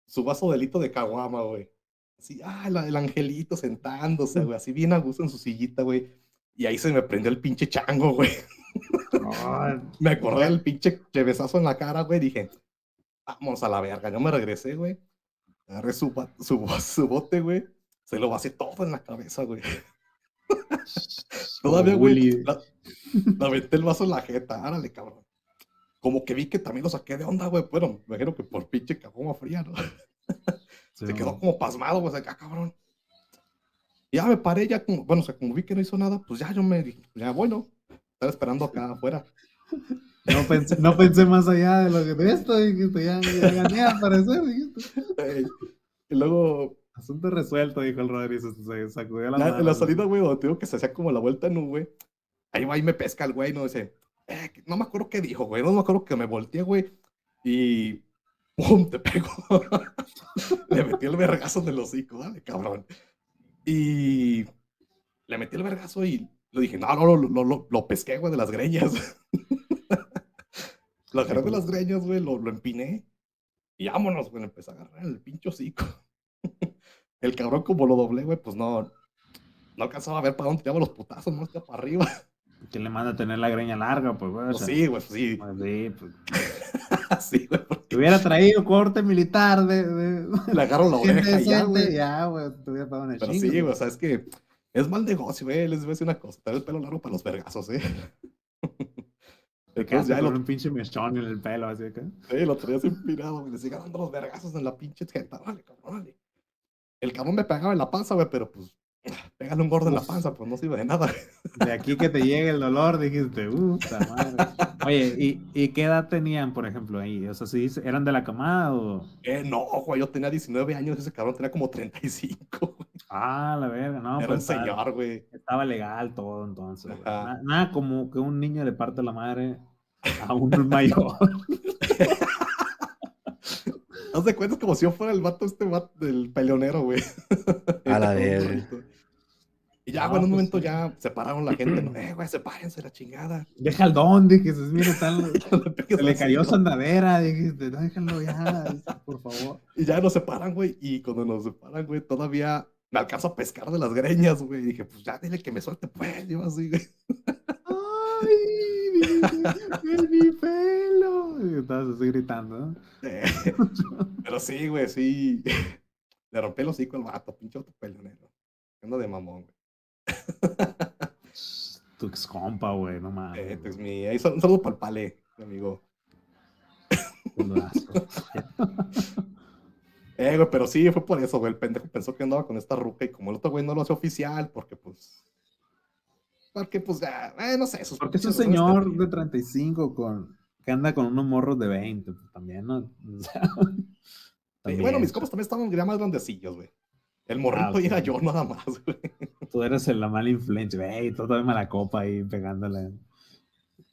su vaso de lito de caguama, güey. Así, ah, el, angelito sentándose, güey, así bien a gusto en su sillita, güey. Y ahí se me prendió el pinche chango, güey. me acordé del pinche chevesazo en la cara, güey. Dije, vamos a la verga. Yo me regresé, güey. Agarré su, su, bote, güey. Se lo vacié todo en la cabeza, güey. Todavía, güey. La, la el vaso en la jeta. Árale, cabrón. Como que vi que también lo saqué de onda, güey. Bueno, me imagino que por pinche cagoma fría, ¿no? Se quedó como pasmado, güey. Acá, cabrón. Ya me paré, ya como, bueno, o sea, como vi que no hizo nada, pues ya yo me dije, ya bueno, estaba esperando acá afuera. No pensé, no pensé más allá de lo que de esto, dijiste, ya, ya gané a aparecer, dijiste. y luego. Asunto resuelto, dijo el Rodríguez, se sacudió la, mano. En la salida, güey, donde tengo que se hacía como la vuelta en un, güey. Ahí va y me pesca el güey, no dice, eh, no me acuerdo qué dijo, güey, no me acuerdo que me volteé, güey. Y ¡pum! Te pego. le metí el vergazo en el hocico, dale, cabrón. Y le metí el vergazo y le dije, no, no, lo, lo, lo pesqué, güey, de las greñas. lo agarré de las greñas, güey, lo, lo empiné. Y vámonos, güey, empecé a agarrar el pincho hocico. El cabrón, como lo doblé, güey, pues no, no alcanzaba a ver para dónde tiraba los putazos, no está para arriba. ¿Quién le manda a tener la greña larga, pues, güey? Pues sí, güey, pues sí. Pues sí, pues. sí, güey. Porque... hubiera traído corte militar de. de... Le agarro la oreja ya, güey. Ya, güey, te hubiera pagado una Pero sí, güey, o sea, es que es mal negocio, güey. Les voy a decir una cosa. Tener el pelo largo para los vergazos, ¿eh? Te quedas ya con lo... un pinche mechón en el pelo, así que. Sí, lo traías empinado, güey. Le sigue dando los vergazos en la pinche jeta. Dale, cabrón, dale. El cabrón me pegaba en la panza, güey, pero pues Pégale un gordo en la panza, pues no sirve de nada. De aquí que te llegue el dolor, dijiste, puta madre. Oye, ¿y, ¿y, qué edad tenían, por ejemplo, ahí? O sea, ¿sí ¿eran de la camada o...? Eh, no, güey, yo tenía 19 años, ese cabrón tenía como 35. Ah, la verga, no. Era pues, un señor, güey. Estaba legal todo, entonces. Nada, nada, como que un niño le parte la madre a un mayor. Haz de cuenta como si yo fuera el vato este vato del peleonero, güey. A la verga. Y ya, güey, en un pues momento ya separaron la gente. No, eh, güey, sepárense la chingada. Deja el don, dijiste, mira, tal. se le cayó su andadera, dijiste, déjenlo ya, por favor. Y ya nos separan, güey. Y cuando nos separan, güey, todavía me alcanzo a pescar de las greñas, güey. Y dije, pues ya dile que me suelte, pues. Yo así, güey. ¡Ay! ¡Es mi pelo! Y estabas así gritando, ¿no? Pero sí, güey, sí. Le rompí el hocico al vato, pinche pelonero. Ando de mamón, güey. Tu ex compa, güey, no mames. Eh, pues mi, ahí un saludo para el pale, mi amigo. eh, güey, pero sí, fue por eso, güey. El pendejo pensó que andaba con esta ruca y como el otro güey no lo hace oficial, porque pues. Porque pues ya, eh, no sé. Porque es un señor de 35 con, que anda con unos morros de 20, pues, también, ¿no? O sea, también. bueno, mis compas también estaban ya más grandecillos, güey. El morrito ah, era yo nada más, güey. Tú eres la mala influencia, güey. Tú también mala copa ahí pegándole.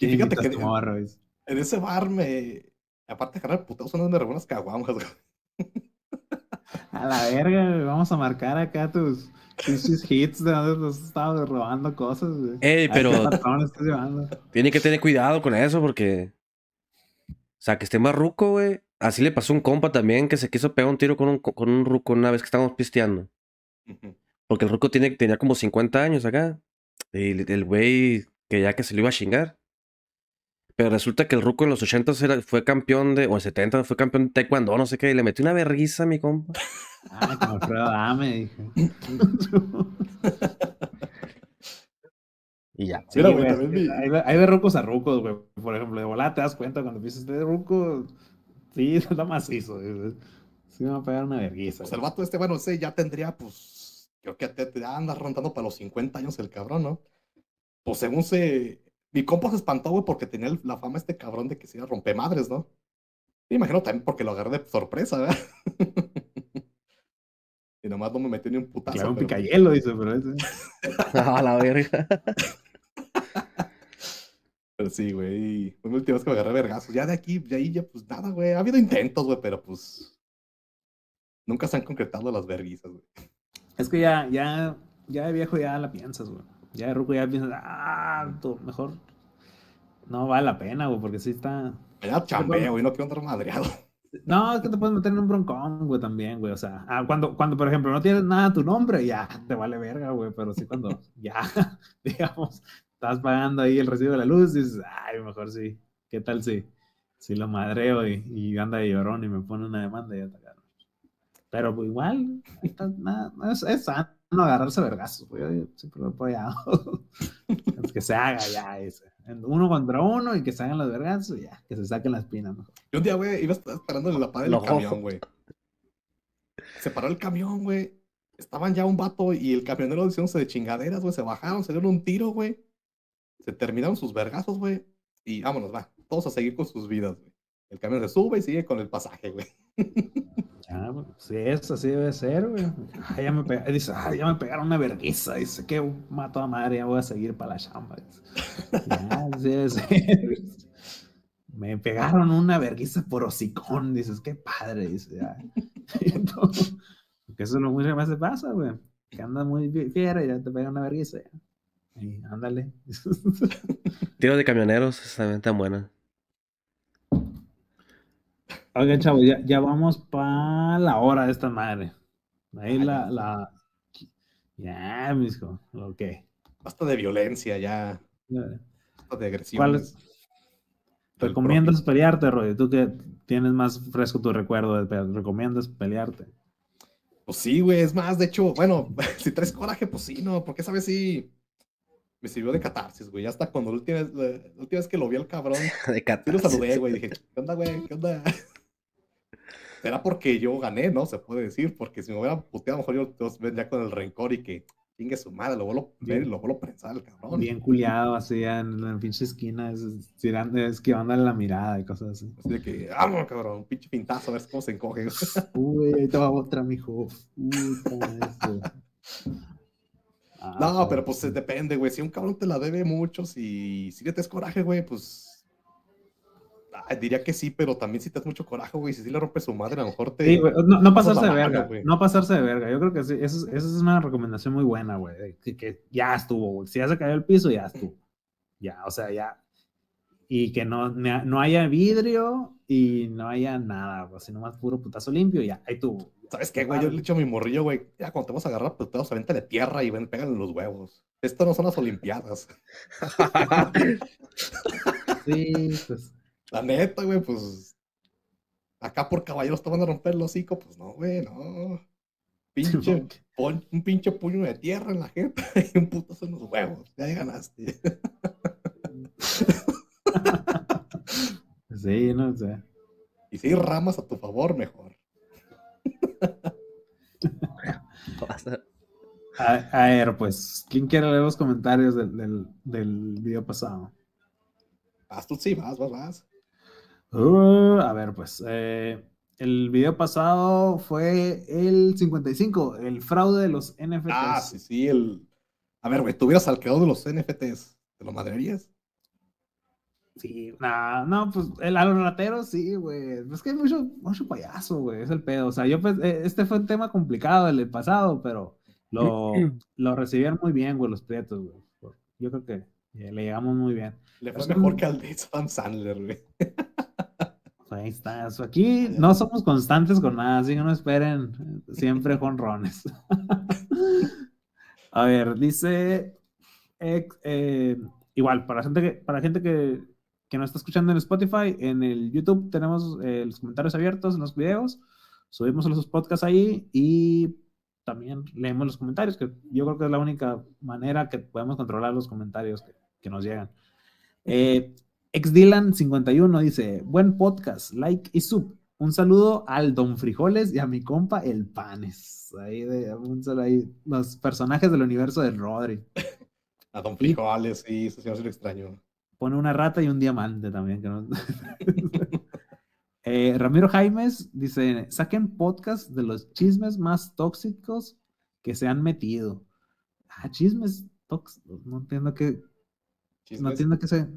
Y fíjate que en, ese bar me. Aparte de ganar putados, son unas buenas caguamas, güey. A la verga, vamos a marcar acá tus, tus hits de donde nos estabas robando cosas, güey. Ey, pero. Tiene que tener cuidado con eso porque. O sea, que esté más ruco, güey. Así le pasó a un compa también que se quiso pegar un tiro con un, con un ruco una vez que estábamos pisteando. Porque el ruco tiene, tenía como 50 años acá. Y el güey que ya que se lo iba a chingar. Pero resulta que el ruco en los 80 era, fue campeón de, o en 70 fue campeón de taekwondo, no sé qué, y le metió una vergüenza a mi compa. Ah, como Alfredo Dame, dije. Y ya. Sí, güey, hay, de rucos a rucos, güey. Por ejemplo, de volada te das cuenta cuando dices de ruco, sí, está macizo. Sí, me va a pegar una vergüenza. Pues el vato este, bueno, ese ya tendría, pues, creo que te, anda rondando para los 50 años el cabrón, ¿no? Pues según se, mi compa se espantó, güey, porque tenía la fama este cabrón de que se iba a romper madres, ¿no? Me imagino también porque lo agarré de sorpresa, ¿verdad? y nomás no me metió ni un putazo. Claro, un picayelo, dice, pero ese. a la verga. Pero sí, güey. Fue mi última vez que me agarré vergazos. Ya de aquí, de ahí, ya, pues nada, güey. Ha habido intentos, güey, pero pues. Nunca se han concretado las verguizas, güey. Es que ya, ya, ya de viejo ya la piensas, güey. Ya de ruco ya piensas, ah, mejor no vale la pena, güey, porque sí está. Ya chambeo, güey, no quiero andar madreado. No, es que te puedes meter en un broncón, güey, también, güey. O sea, ah, cuando, cuando, por ejemplo, no tienes nada a tu nombre, ya te vale verga, güey. Pero sí, cuando ya, digamos, estás pagando ahí el recibo de la luz, dices, ay, mejor sí. ¿Qué tal si, si lo madreo y, y anda de llorón y me pone una demanda y ya te Pero pues, igual, nada, es, es sano no agarrarse vergazos, güey. Yo siempre lo he apoyado. que se haga ya ese. Uno contra uno y que se hagan los vergazos y ya, que se saquen la espina mejor. Yo un día, güey, iba esperando en la parada del camión, güey. Se paró el camión, güey. estaban ya un vato y el camionero diciéndose de chingaderas, güey, se bajaron, se dieron un tiro, güey. Se terminaron sus vergazos, güey. Y vámonos, va. Todos a seguir con sus vidas, güey. El camión se sube y sigue con el pasaje, güey. Ya, sí, eso así debe ser, güey. ya me dice, ya me pegaron una vergüenza. Dice, que mato a madre, ya voy a seguir para la chamba. Ya, sí debe ser. Me pegaron una vergüenza por hocicón. Dices, qué padre. Dice, ya. porque eso no muchas veces pasa, güey. Que anda muy fiera y ya te pega una vergüenza. Ándale. Tiro de camioneros, también tan buena. Oigan, chavos, ya, ya vamos para la hora de esta madre. Ahí la, la. Ya, misco. Ok. Basta de violencia, ya. Basta de agresión. ¿Recomiendas pelearte, Roy? Tú que tienes más fresco tu recuerdo de ¿recomiendas pelearte? Pues sí, güey, es más, de hecho, bueno, si traes coraje, pues sí, no, porque sabes si me sirvió de catarsis, güey. Hasta cuando la última, vez, que lo vi al cabrón, de catarsis. lo saludé, güey. Dije, ¿qué onda, güey? ¿Qué onda? Era porque yo gané, ¿no? Se puede decir, porque si me hubiera puteado, a lo mejor yo, vendría con el rencor y que chingue su madre, lo vuelvo a ver y lo vuelvo a prensar el cabrón. Bien culiado, así en la pinche esquina, es, esquivándole la mirada y cosas así. Así de que, vamos, cabrón, un pinche pintazo, a ver cómo se encoge. Uy, ahí te va otra, mijo. Uy, no, pero pues depende, güey. Si un cabrón te la debe mucho, si, si le tienes coraje, güey, pues diría que sí, pero también si te das mucho coraje, güey, si sí le rompes su madre, a lo mejor te... Sí, no, no, pasarse de verga, no pasarse de verga, yo creo que sí, esa es, una recomendación muy buena, güey, que, ya estuvo, güey, si ya se cayó el piso, ya estuvo, ya, o sea, ya, y que no, no haya vidrio y no haya nada, güey, sino más puro putazo limpio, ya, ahí tuvo. ¿Sabes qué, güey? Yo le he dicho a mi morrillo, güey, ya cuando te vas a agarrar, pues te de tierra y ven, pegan los huevos. Esto no son las olimpiadas. sí, pues... La neta, güey, pues. Acá por caballeros te van a romper el hocico, pues no, güey, no. Pinche, un pinche puño de tierra en la gente y un putazo en los huevos. Ya ganaste. sí, no sé. Y si ramas a tu favor, mejor. A, ver, pues, ¿quién quiere leer los comentarios del, del, del video pasado? Vas tú, sí, vas, vas, vas. Uh, a ver, pues, eh, el video pasado fue el 55, el fraude de los NFTs. Ah, sí, sí, el... A ver, güey, ¿tú hubieras salqueado de los NFTs? ¿Te lo madrearías? Sí, nah, no, pues el, a los rateros sí, güey. Es que hay mucho, mucho payaso, güey, es el pedo. O sea, yo pues, eh, este fue un tema complicado el pasado, pero lo, lo recibieron muy bien, güey, los prietos, güey. Yo creo que le llegamos muy bien. Le fue mejor que al de Sam Sandler, güey. Ahí está. Aquí no somos constantes con nada, así que no esperen siempre jonrones. A ver, dice. Eh, igual, para gente que, para gente que, que nos está escuchando en Spotify, en el YouTube tenemos eh, los comentarios abiertos en los videos. Subimos los podcasts ahí y también leemos los comentarios, que yo creo que es la única manera que podemos controlar los comentarios que, que nos llegan. Eh, Exdylan51 dice, buen podcast, like y sub. Un saludo al Don Frijoles y a mi compa el Panes. Ahí de los personajes del universo de Rodri. A Don Frijoles, sí, eso va a ser extraño. Pone una rata y un diamante también. Eh, Ramiro Jaimes dice: saquen podcast de los chismes más tóxicos que se han metido. Ah, chismes tóxicos. No entiendo qué. No entiendo qué se.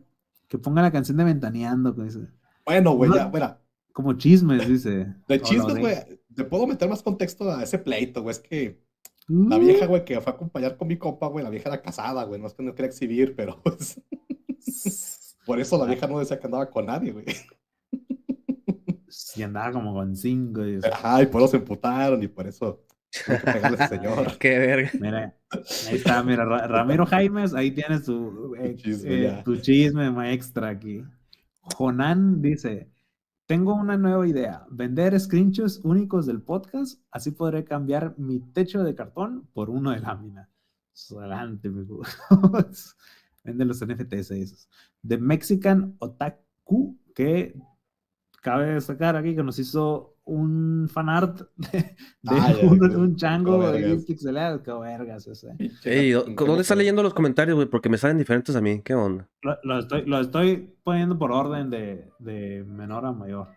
Que ponga la canción de Ventaneando. Dice. Bueno, güey, ya, mira. Como chismes, dice. De chismes, güey. Te puedo meter más contexto a ese pleito, güey. Es que la mm. vieja, güey, que fue a acompañar con mi compa, güey, la vieja era casada, güey. No es que no quería exhibir, pero pues. Por eso la vieja no decía que andaba con nadie, güey. Sí, andaba como con cinco. Y... Ajá, y por eso se emputaron y por eso señor. Qué verga. Mira, ahí está, mira, Ramiro Jaimes, ahí tienes tu, eh, chisme, eh, tu chisme extra aquí. Jonan dice, tengo una nueva idea, vender screenshots únicos del podcast, así podré cambiar mi techo de cartón por uno de lámina. Adelante, Vende los NFTs esos. The Mexican Otaku, que cabe destacar aquí que nos hizo un fanart de, ah, un, chango pixelado. Qué vergas ese. ¿Dónde está leyendo los comentarios, güey? Porque me salen diferentes a mí. ¿Qué onda? Lo, estoy, lo estoy poniendo por orden de, de menor a mayor.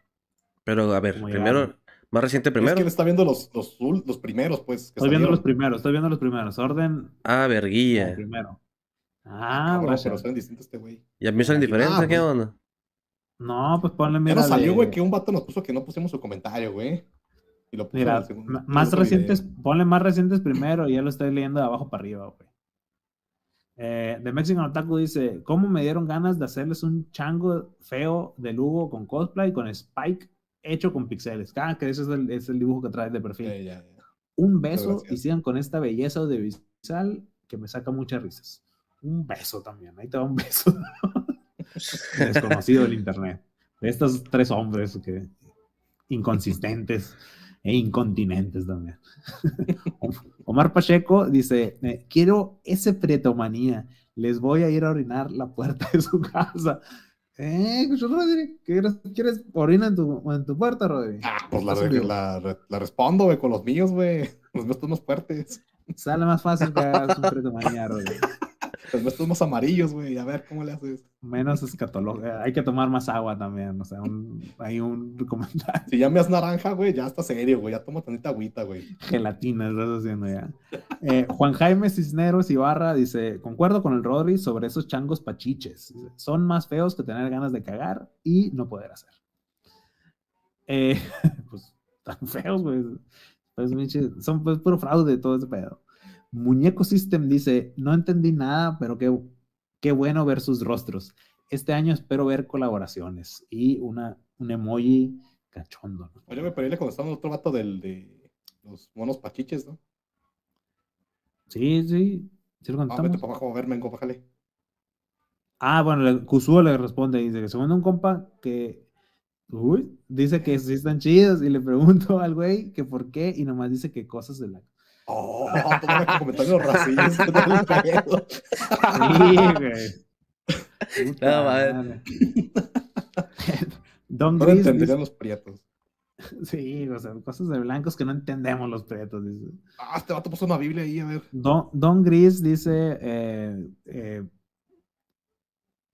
Pero, a ver, primero, más reciente primero. Es que él está viendo los, los, los primeros, pues. estoy viendo los primeros, estoy viendo los primeros. Orden. Ah, verguilla. Primero. Ah, bueno. Pero salen distintos este güey. ¿Y a mí salen diferentes? ¿Qué pues. onda? No, pues ponle mira. Ya salió, güey, que un vato nos puso que no pusimos su comentario, güey. Y lo mira, más recientes, ponle más recientes primero y ya lo estoy leyendo de abajo para arriba, güey. Eh, The Mexican Otaku dice: ¿Cómo me dieron ganas de hacerles un chango feo de Lugo con cosplay, con Spike hecho con pixeles? Ah, que ese es el, dibujo que trae de perfil. Un beso y sigan con esta belleza audiovisual que me saca muchas risas. Un beso también, ahí te va un beso. desconocido del internet. De estos tres hombres que inconsistentes e incontinentes también. Omar Pacheco dice, eh, quiero ese pretomanía, les voy a ir a orinar la puerta de su casa. Eh, ¿quieres orinar en tu, en tu puerta, Rodri? Ah, pues la, la, respondo, güey, con los míos, güey. Los míos son más fuertes. Sale más fácil que hagas un pretomanía, Rodri. Los estos más amarillos, güey. A ver, ¿cómo le haces? Menos escatológico. Eh, hay que tomar más agua también. O sea, hay un comentario. Si ya me has naranja, güey, ya está serio, güey. Ya toma tantita agüita, güey. Gelatina estás haciendo ya. Eh, Juan Jaime Cisneros Ibarra dice: Concuerdo con el Rodri sobre esos changos pachiches. Son más feos que tener ganas de cagar y no poder hacer. Eh, pues, tan feos, güey. Pues, son pues, puro fraude todo ese pedo. Muñeco System dice, no entendí nada, pero qué, qué bueno ver sus rostros. Este año espero ver colaboraciones y una, un emoji cachondo. Oye, me parece cuando estaba otro vato del, de los monos pachiches, ¿no? Sí, sí. ¿Sí lo ah, vete para abajo a ver, bájale. Ah, bueno, Kusuo le responde, dice que según un compa que Uy, dice que sí están chidos y le pregunto al güey que por qué y nomás dice que cosas de la Oh, todo comentarios racistas. sí, güey. No, madre. Don no Gris. Dice... los prietos. Sí, o sea, cosas de blancos que no entendemos los prietos, dice. Ah, este vato puso una Biblia ahí, a ver. Don, Don Gris dice, eh, eh,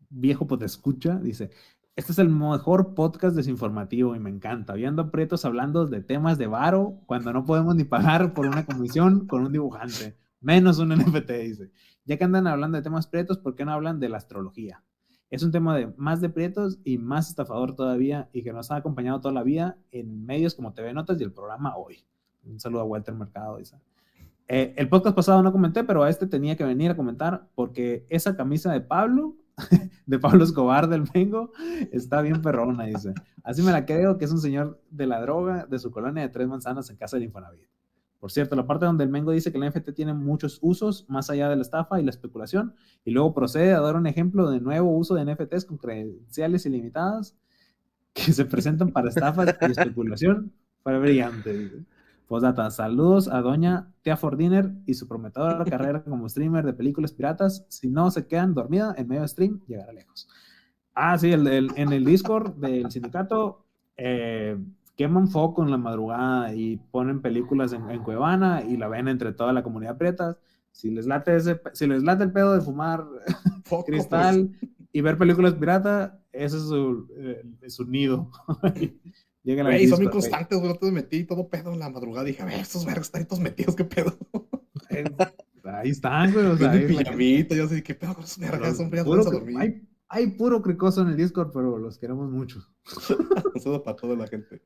viejo pues escucha, dice, este es el mejor podcast desinformativo y me encanta. Viendo pretos hablando de temas de varo cuando no podemos ni pagar por una comisión con un dibujante. Menos un NFT, dice. Ya que andan hablando de temas pretos, ¿por qué no hablan de la astrología? Es un tema de más de pretos y más estafador todavía y que nos ha acompañado toda la vida en medios como TV Notas y el programa Hoy. Un saludo a Walter Mercado, dice. Eh, el podcast pasado no comenté, pero a este tenía que venir a comentar porque esa camisa de Pablo de Pablo Escobar del Mengo está bien perrona, dice. Así me la creo que es un señor de la droga de su colonia de tres manzanas en casa de Infonavit. Por cierto, la parte donde el Mengo dice que el NFT tiene muchos usos más allá de la estafa y la especulación, y luego procede a dar un ejemplo de nuevo uso de NFTs con credenciales ilimitadas que se presentan para estafas y especulación, fue brillante. Dice. Postdata, saludos a doña Tea Fordiner y su prometedora carrera como streamer de películas piratas. Si no se quedan dormida en medio de stream, llegará lejos. Ah, sí, el, en el Discord del sindicato eh, queman foco en la madrugada y ponen películas en, Cuevana y la ven entre toda la comunidad prietas. Si les late, ese, si les late el pedo de fumar cristal pues. y ver películas piratas, ese es su, eh, su nido. Güey, son muy constantes, güey. Te metí todo pedo en la madrugada. Dije, a ver, estos vergas están todos metidos, qué pedo. ahí están, güey. O sea, ahí, pijamita, yo sé, qué pedo con esos vergas, son puro, a dormir. Hay, hay, puro cricoso en el Discord, pero los queremos mucho. Saludos para toda la gente.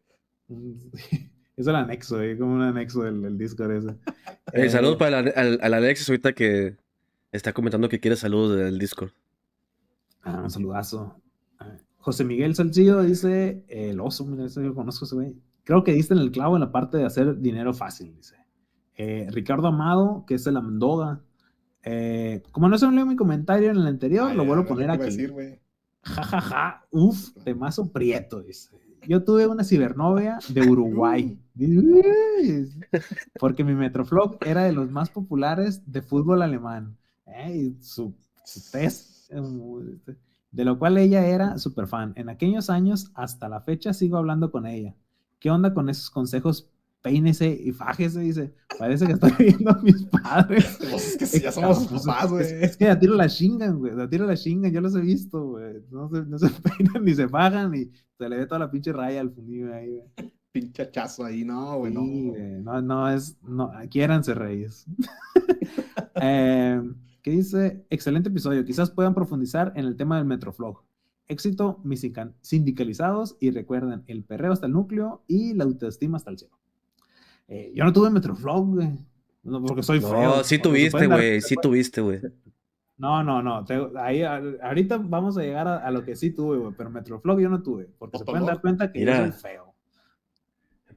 Es el anexo, ¿eh? como un anexo del, Discord ese. Eh, saludos para el, al, Alexis ahorita que está comentando que quiere saludos del Discord. Ah, un saludazo. José Miguel Salcido dice, el oso, mira, eso yo conozco ese güey. Creo que diste en el clavo en la parte de hacer dinero fácil, dice. Eh, Ricardo Amado, que es el Amendoga. Eh, como no se me leo mi comentario en el anterior, lo vuelvo a poner aquí. Ja, ja, ja. Uf, temazo prieto, dice. Yo tuve una cibernovia de Uruguay. Porque mi Metroflog era de los más populares de fútbol alemán. Eh, y su, su test de lo cual ella era súper fan. En aquellos años, hasta la fecha, sigo hablando con ella. ¿qué onda con esos consejos? Peínese y fájese, dice. Parece que está viendo a mis padres. Pues es que si ya somos pues, papás, güey. Es, que a tiro la chingan, güey. A tiro la chingan, yo los he visto, güey. No se, no se peinan ni se bajan y se le ve toda la pinche raya al fundido ahí, güey. Pinche hachazo ahí, no, güey. no. no, no es. No, quiéranse, reyes. eh, ¿Qué dice? Excelente episodio. Quizás puedan profundizar en el tema del Metroflog. Éxito, mis sindicalizados y recuerden, el perreo hasta el núcleo y la autoestima hasta el cielo. Eh, yo no tuve Metroflog, güey. No, porque soy feo. No, sí tuviste, güey. Sí tuviste, güey. No, no, no. ahí, ahorita vamos a llegar a, lo que sí tuve, güey. Pero Metroflog yo no tuve. Porque se pueden dar cuenta que yo soy feo.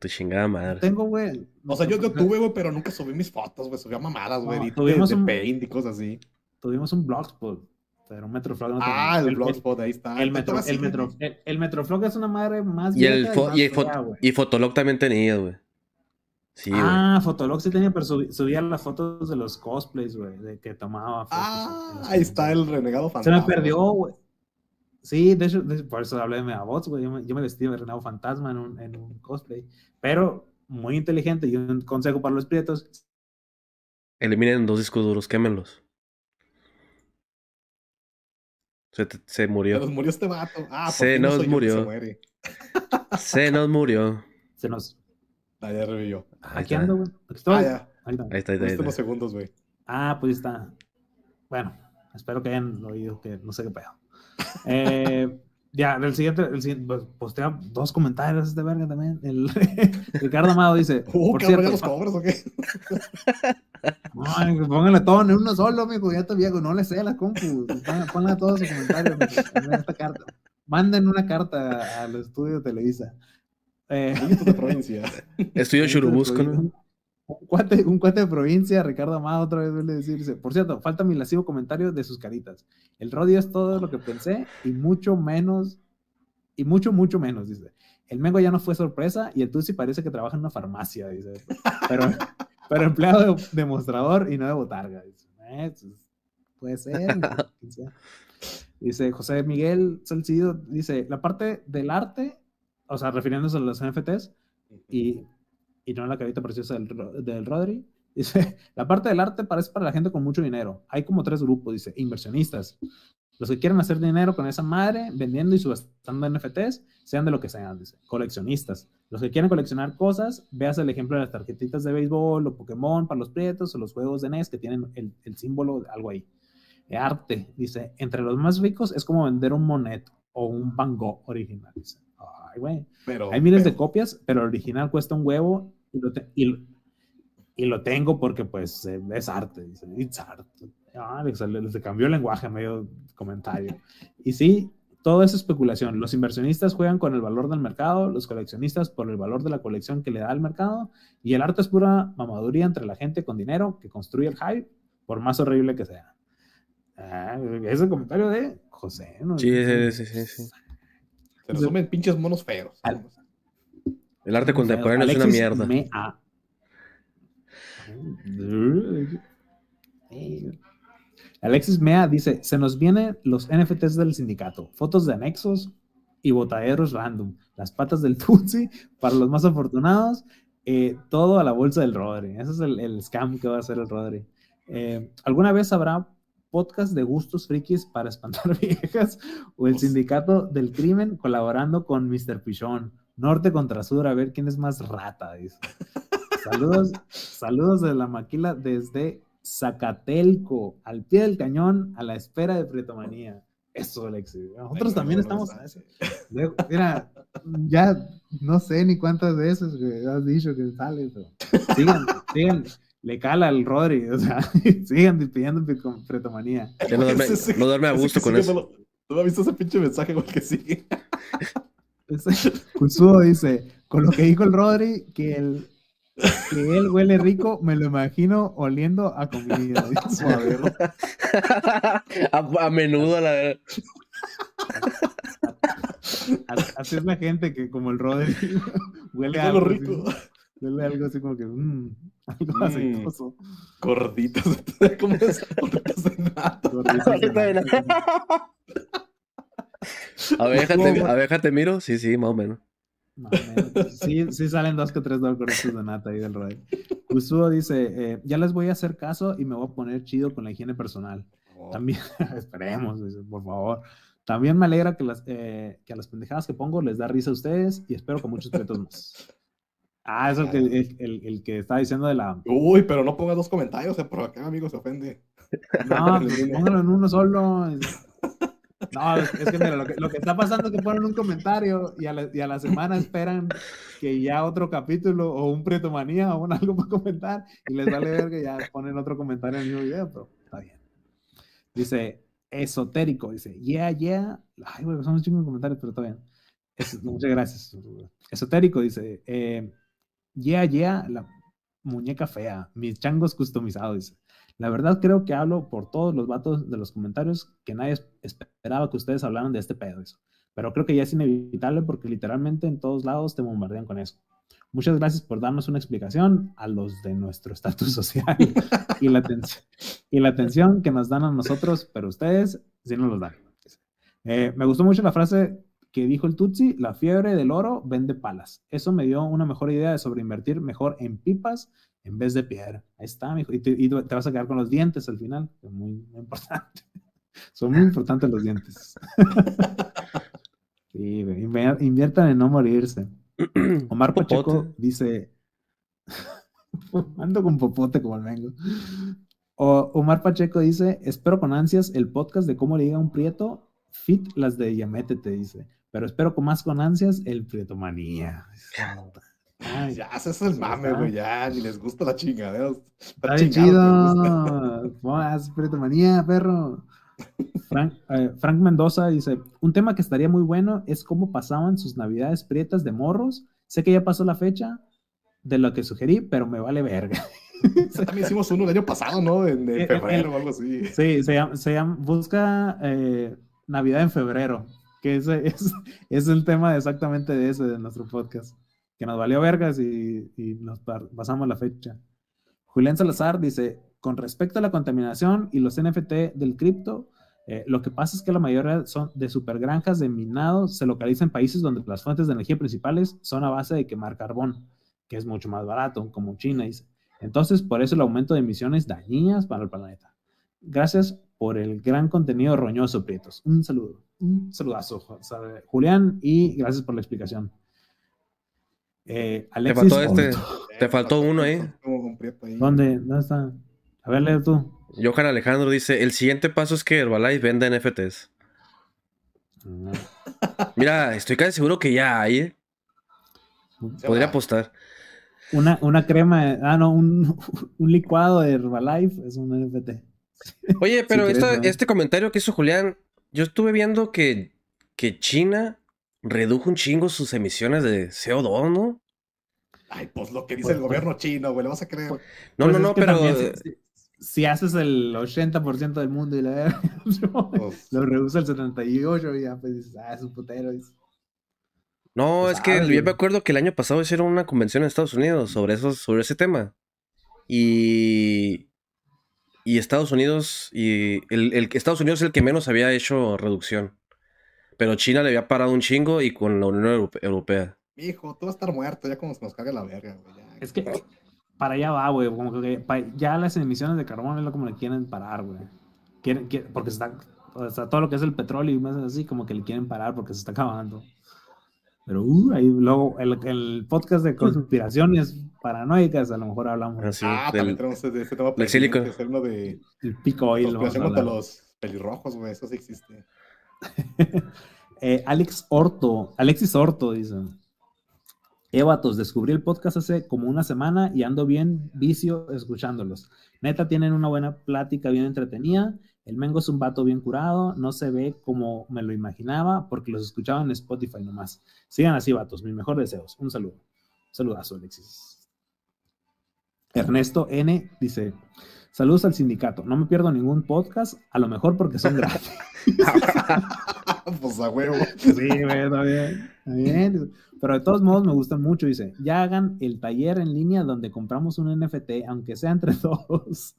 Tu chingada madre. Tengo, güey. O sea, yo, yo tuve, güey, pero nunca subí mis fotos, güey. Subía mamadas, güey. tuvimos de, un, paint y cosas así. Tuvimos un blogspot. Pero un Metroflog no Ah, el, el blogspot, ahí está. El, metro, el, metro, el, Metroflog es una madre más y el, y, y, y Fotolog también tenía, güey. Sí, ah, Fotolog sí tenía, pero subía las fotos de los cosplays, güey, de que tomaba fotos. Ah, ahí está el renegado fantasma. Se me perdió, güey. Sí, de hecho, por eso hablé de Megabots, güey. Yo me, yo me vestí de renegado fantasma en un, en un cosplay. Pero muy inteligente y un consejo para los prietos. Eliminen dos discos duros, quémenlos. Se, se murió. Se nos murió este vato. Ah, se nos murió. Se, se nos murió. Se nos Ah, ya revivió. Aquí ando, güey. Aquí estoy. Ah, ya. Ahí está. Ahí está, ahí está. unos segundos, güey. Ah, pues está. Bueno, espero que hayan oído que no sé qué pedo. Eh, ya, el siguiente, el siguiente pues, postea dos comentarios de verga también. El, Ricardo Amado dice. Uh, por cierto, los cobros o qué? No, pónganle todo en uno solo, amigo. Ya te viejo, no le sé a la compu. Pónganle todos sus comentarios. Esta carta. Manden una carta al estudio Televisa. Eh, de provincia. Estudio Churubusco, Un cuate, un cuate de provincia, Ricardo Amado, otra vez vuelve a decirse. Por cierto, falta mi lascivo comentario de sus caritas. El rodio es todo lo que pensé y mucho menos, y mucho, mucho menos, dice. El Mengo ya no fue sorpresa y el Tusi parece que trabaja en una farmacia, dice. Pero, pero empleado de demostrador y no de botarga, dice. Eh, pues, puede ser. dice José Miguel Salcido, dice, la parte del arte o sea, refiriéndose a los NFTs y, y no la carita preciosa del, del Rodri. Dice, la parte del arte parece para la gente con mucho dinero. Hay como tres grupos, dice, inversionistas. Los que quieren hacer dinero con esa madre, vendiendo y subastando NFTs, sean de lo que sean, dice. Coleccionistas. Los que quieren coleccionar cosas, veas el ejemplo de las tarjetitas de béisbol o Pokémon para los prietos o los juegos de NES que tienen el, el símbolo de algo ahí. Arte, dice, entre los más ricos es como vender un moneto o un Van Gogh original, dice güey. Hay miles de copias, pero el original cuesta un huevo y lo, y, lo tengo porque, pues, eh, es arte. Dice, it's art. Ah, le, cambió el lenguaje medio comentario. Y sí, todo es especulación. Los inversionistas juegan con el valor del mercado, los coleccionistas por el valor de la colección que le da el mercado, y el arte es pura mamaduría entre la gente con dinero que construye el hype, por más horrible que sea. Ah, es el comentario de José. ¿no? Sí, sí, sí, sí. Se resumen pinches monos feos. El arte contemporáneo es una mierda. Alexis Mea dice: Se nos vienen los NFTs del sindicato, fotos de anexos y botaderos random, las patas del Tutsi para los más afortunados, eh, todo a la bolsa del Rodri. Ese es el, scam que va a hacer el Rodri. Eh, ¿Alguna vez habrá podcast de gustos frikis para espantar viejas o el sindicato del crimen colaborando con Mr. Pichón. Norte contra sur, a ver quién es más rata, dice. Saludos, saludos de la maquila desde Zacatelco, al pie del cañón, a la espera de Pretomanía. Eso, Alexis. Nosotros también estamos. Mira, ya no sé ni cuántas veces has dicho que sale, pero sigan, sigan, le cala al Rodri, o sea, sigan pidiendo con pretomanía. Ya no duerme, no duerme a gusto con eso. ¿No has visto ese pinche mensaje con el que sigue? Kusuo dice, con lo que dijo el Rodri, que el que él huele rico, me lo imagino oliendo a comida. a, a, menudo, la verdad. Así es la gente que, como el Rodri, huele a algo rico. Huele algo así como que. Mmm, algo mm, aceitoso. Gorditos. ¿Cómo es? Gorditos de nata. déjate, a ver, déjate miro. Sí, sí, más o menos. sí, sí salen dos que tres dólares de nata ahí del Roy. Usuo dice, eh, ya les voy a hacer caso y me voy a poner chido con la higiene personal. Oh. También, esperemos, por favor. También me alegra que, las, eh, que a las pendejadas que pongo les da risa a ustedes y espero que muchos pretos más. Ah, eso es el, el, el, que está diciendo de la. Uy, pero no ponga dos comentarios, eh, por acá, amigo, se ofende. No, pues, póngalo en uno solo. No, es que mira, lo que, lo que está pasando es que ponen un comentario y a, la, y a la semana esperan que ya otro capítulo o un pretomanía o un algo para comentar y les vale ver que ya ponen otro comentario en el mismo video, pero está bien. Dice, esotérico, dice, yeah, yeah. Ay, güey, son un de comentarios, pero está bien. muchas gracias. Esotérico dice, eh, yeah, yeah, la muñeca fea, mis changos customizados, dice. La verdad creo que hablo por todos los vatos de los comentarios que nadie esperaba que ustedes hablaran de este pedo. Eso. Pero creo que ya es inevitable porque literalmente en todos lados te bombardean con eso. Muchas gracias por darnos una explicación a los de nuestro estatus social y, la y la atención que nos dan a nosotros, pero ustedes sí nos los dan. Eh, me gustó mucho la frase que dijo el Tutsi, la fiebre del oro vende palas. Eso me dio una mejor idea de sobreinvertir mejor en pipas en vez de piedra. Ahí está, mijo. Y te, vas a quedar con los dientes al final, es muy, importante. Son muy importantes los dientes. sí, inviertan en no morirse. Omar Pacheco dice, ando con popote como el mengo. O, Omar Pacheco dice, espero con ansias el podcast de cómo le diga un prieto, fit las de Yamete, te dice. Pero espero con más con ansias el prietomanía. Ay, ya, ese es el mame, güey, ya, ni les gusta la chingadera. Está, chido. manía, perro. Frank, eh, Frank, Mendoza dice, un tema que estaría muy bueno es cómo pasaban sus navidades prietas de morros. Sé que ya pasó la fecha de lo que sugerí, pero me vale verga. También hicimos uno el año pasado, ¿no? En, eh, febrero o algo así. Sí, se llama, se llama busca eh, Navidad en febrero, que ese es, es el tema exactamente de ese de nuestro podcast que nos valió vergas y, nos pasamos la fecha. Julián Salazar dice, con respecto a la contaminación y los NFT del cripto, eh, lo que pasa es que la mayoría son de supergranjas de minado se localizan en países donde las fuentes de energía principales son a base de quemar carbón, que es mucho más barato, como China dice. Entonces, por eso el aumento de emisiones dañinas para el planeta. Gracias por el gran contenido roñoso, Prietos. Un saludo, un saludazo, Julián, y gracias por la explicación. Eh, te faltó este, te faltó uno ahí. ¿Dónde? ¿Dónde está? A ver, lee tú. Johan Alejandro dice: El siguiente paso es que Herbalife venda NFTs. Mira, estoy casi seguro que ya hay. ¿eh? Podría apostar. Una, una crema, ah, no, un, un, licuado de Herbalife es un NFT. Oye, pero este comentario que hizo Julián, yo estuve viendo que, que China redujo un chingo sus emisiones de CO2, ¿no? Ay, pues lo que dice el pues, gobierno pues, chino, güey, ¿le vas a creer? Pues, no, no, no, pero... Si, haces el 80% del mundo y la lo reduce el 78 y ya pues dices, ah, es un putero. No, es que yo me acuerdo que el año pasado hicieron una convención en Estados Unidos sobre, eso, sobre ese tema. Y, y Estados Unidos, y el, el, Estados Unidos es el que menos había hecho reducción. Pero China le había parado un chingo y con la Unión Europea. Hijo, tú vas a estar muerto ya como se nos caga la verga, güey. Es que para allá va, güey. Como que ya las emisiones de carbón es lo como le quieren parar, güey. Quieren, porque está, todo lo que es el petróleo y más así, como que le quieren parar porque se está acabando. Pero uh, ahí luego el, el, podcast de conspiraciones paranoicas, a lo mejor hablamos. Ah, ah también tenemos de este tema. El uno de. El pico oil. los pelirrojos, güey. Eso sí existe. Eh, Alex Orto, Alexis Orto dice. Evatos, descubrí el podcast hace como una semana y ando bien vicio escuchándolos. Neta, tienen una buena plática bien entretenida. El Mengo es un vato bien curado, no se ve como me lo imaginaba porque los escuchaba en Spotify nomás. Sigan así, vatos, mis mejores deseos. Un saludo. saludazo, Alexis. Ernesto N dice: Saludos al sindicato. No me pierdo ningún podcast, a lo mejor porque son gratis. pues a huevo. Sí, está bien. bien. Pero de todos modos me gustan mucho. Dice, ya hagan el taller en línea donde compramos un NFT, aunque sea entre todos.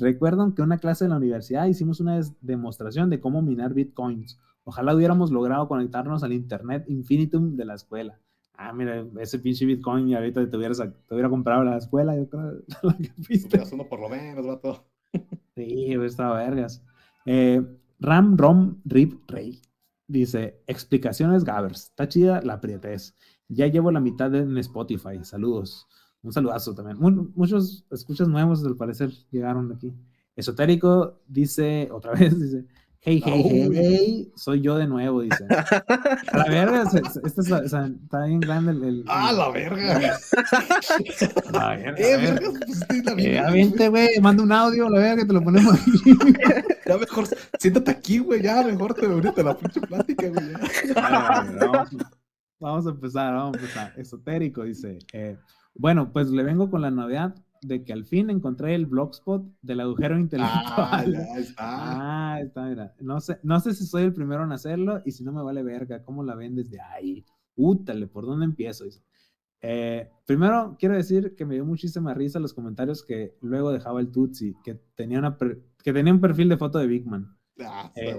Recuerdan que una clase de la universidad hicimos una demostración de cómo minar bitcoins. Ojalá hubiéramos logrado conectarnos al Internet Infinitum de la escuela. Ah, mira, ese pinche Bitcoin y ahorita te hubieras, te hubiera comprado la escuela, yo creo. uno por lo menos, vato. sí, estaba vergas. Eh, Ram Rom Rip Rey dice: Explicaciones Gavers. Está chida la prietez. Ya llevo la mitad en Spotify. Saludos. Un saludazo también. muchos escuchas nuevos, al parecer, llegaron aquí. Esotérico dice, otra vez, dice: Hey, hey, hey, hey, soy yo de nuevo, dice. A la verga, este está bien grande el. ah, la verga. La verga. Eh, verga, pues, eh, güey, manda un audio, la verga, te lo ponemos aquí. ya mejor, siéntate aquí, güey, ya mejor te ahorita la pinche plática, güey. vamos, a empezar, vamos a empezar. Esotérico, dice. Eh, bueno, pues le vengo con la novedad de que al fin encontré el blogspot del agujero intelectual. Ah, está. Ah, está, mira. No sé, no sé si soy el primero en hacerlo y si no me vale verga, ¿cómo la ven desde ahí? Útale, ¿por dónde empiezo? Eh, primero, quiero decir que me dio muchísima risa los comentarios que luego dejaba el Tutsi, que tenía, una que tenía un perfil de foto de Big Man. Ah, eh,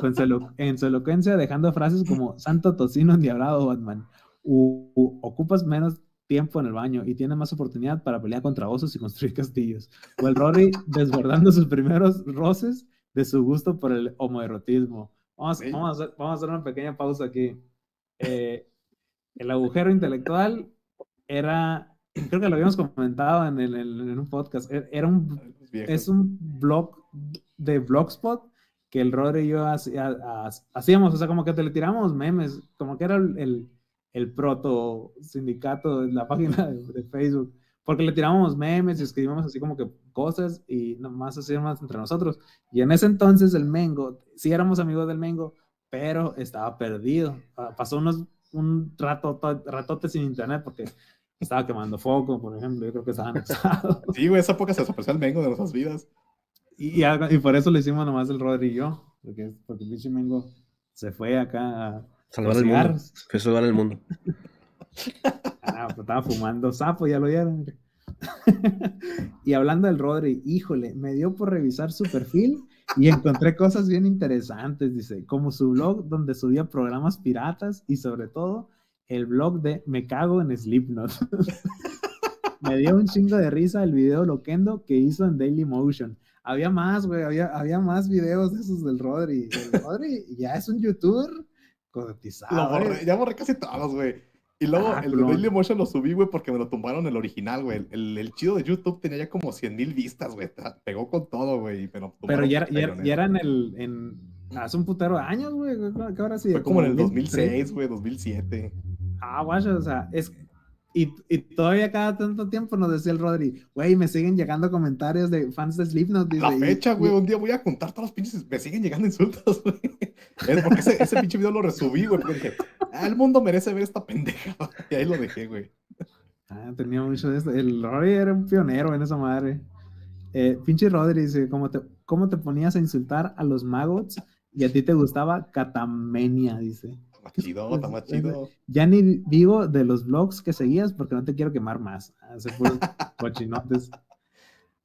con su en su elocuencia dejando frases como Santo Tocino endiablado Batman. ocupas menos tiempo en el baño y tiene más oportunidad para pelear contra osos y construir castillos. O el Rory desbordando sus primeros roces de su gusto por el homoerotismo. Vamos, vamos, a, hacer, vamos a hacer una pequeña pausa aquí. Eh, el agujero intelectual era, creo que lo habíamos comentado en, el, en un podcast, e, era un, es un blog de Blogspot que el Rory y yo hacíamos, o sea, como que te le tiramos memes, como que era el el proto sindicato en la página de, Facebook, porque le tirábamos memes y escribíamos así como que cosas y nomás hacíamos entre nosotros. Y en ese entonces el Mengo, sí éramos amigos del Mengo, pero estaba perdido. Ah, pasó unos, un rato, ratote sin internet porque estaba quemando foco, por ejemplo, yo creo que estaba anexado. Sí, güey, esa época se desapareció el Mengo de nuestras vidas. Y, y, por eso le hicimos nomás el Rodri y yo, porque, porque el Mengo se fue acá a Salvar el mundo. Fue salvar el mundo. ah, pues estaba fumando sapo, ya lo vieron. y hablando del Rodri, híjole, me dio por revisar su perfil y encontré cosas bien interesantes, dice, como su blog donde subía programas piratas y sobre todo el blog de Me cago en Slipknot. me dio un chingo de risa el video loquendo que hizo en Daily Motion. Había más, güey, había, había más videos de esos del Rodri. El Rodri ya es un youtuber ya borré casi todos, güey. Y luego ah, el Daily Motion lo subí, güey, porque me lo tumbaron el original, güey. El, el, chido de YouTube tenía ya como 100 mil vistas, güey. Pegó con todo, güey. Pero, pero ya, ya, ya, era en el. En, hace un putero de años, güey. ¿Qué ahora sí? Fue como, en el 2006, güey, 2007. Ah, guay, o sea, es, y, y, todavía cada tanto tiempo nos decía el Rodri, güey, me siguen llegando comentarios de fans de Slipknot. La fecha, güey, un día voy a contar todos los pinches, me siguen llegando insultos, güey. Es porque ese, ese pinche video lo resubí, güey, porque ah, el mundo merece ver esta pendeja. Y ahí lo dejé, güey. Ah, tenía mucho de esto. El Rodri era un pionero en esa madre. Eh, pinche Rodri dice, ¿cómo te, ¿cómo te ponías a insultar a los maggots y a ti te gustaba Catamenia? Dice más chido, está más chido. Ya ni vivo de los blogs que seguías porque no te quiero quemar más. Hace cochinotes.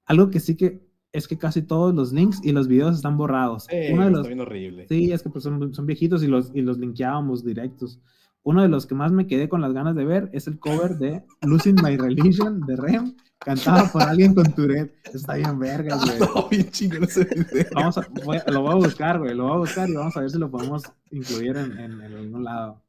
Algo que sí que es que casi todos los links y los videos están borrados. Uno de los, está bien horrible. Sí, es que pues son, son, viejitos y los, y los linkeábamos directos. Uno de los que más me quedé con las ganas de ver es el cover de Losing My Religion de Rem cantado por alguien con Tourette. Está bien verga, güey. No, bien chingón ese video. Vamos a, lo voy a buscar, güey. Lo voy a buscar y vamos a ver si lo podemos incluir en, en, algún lado.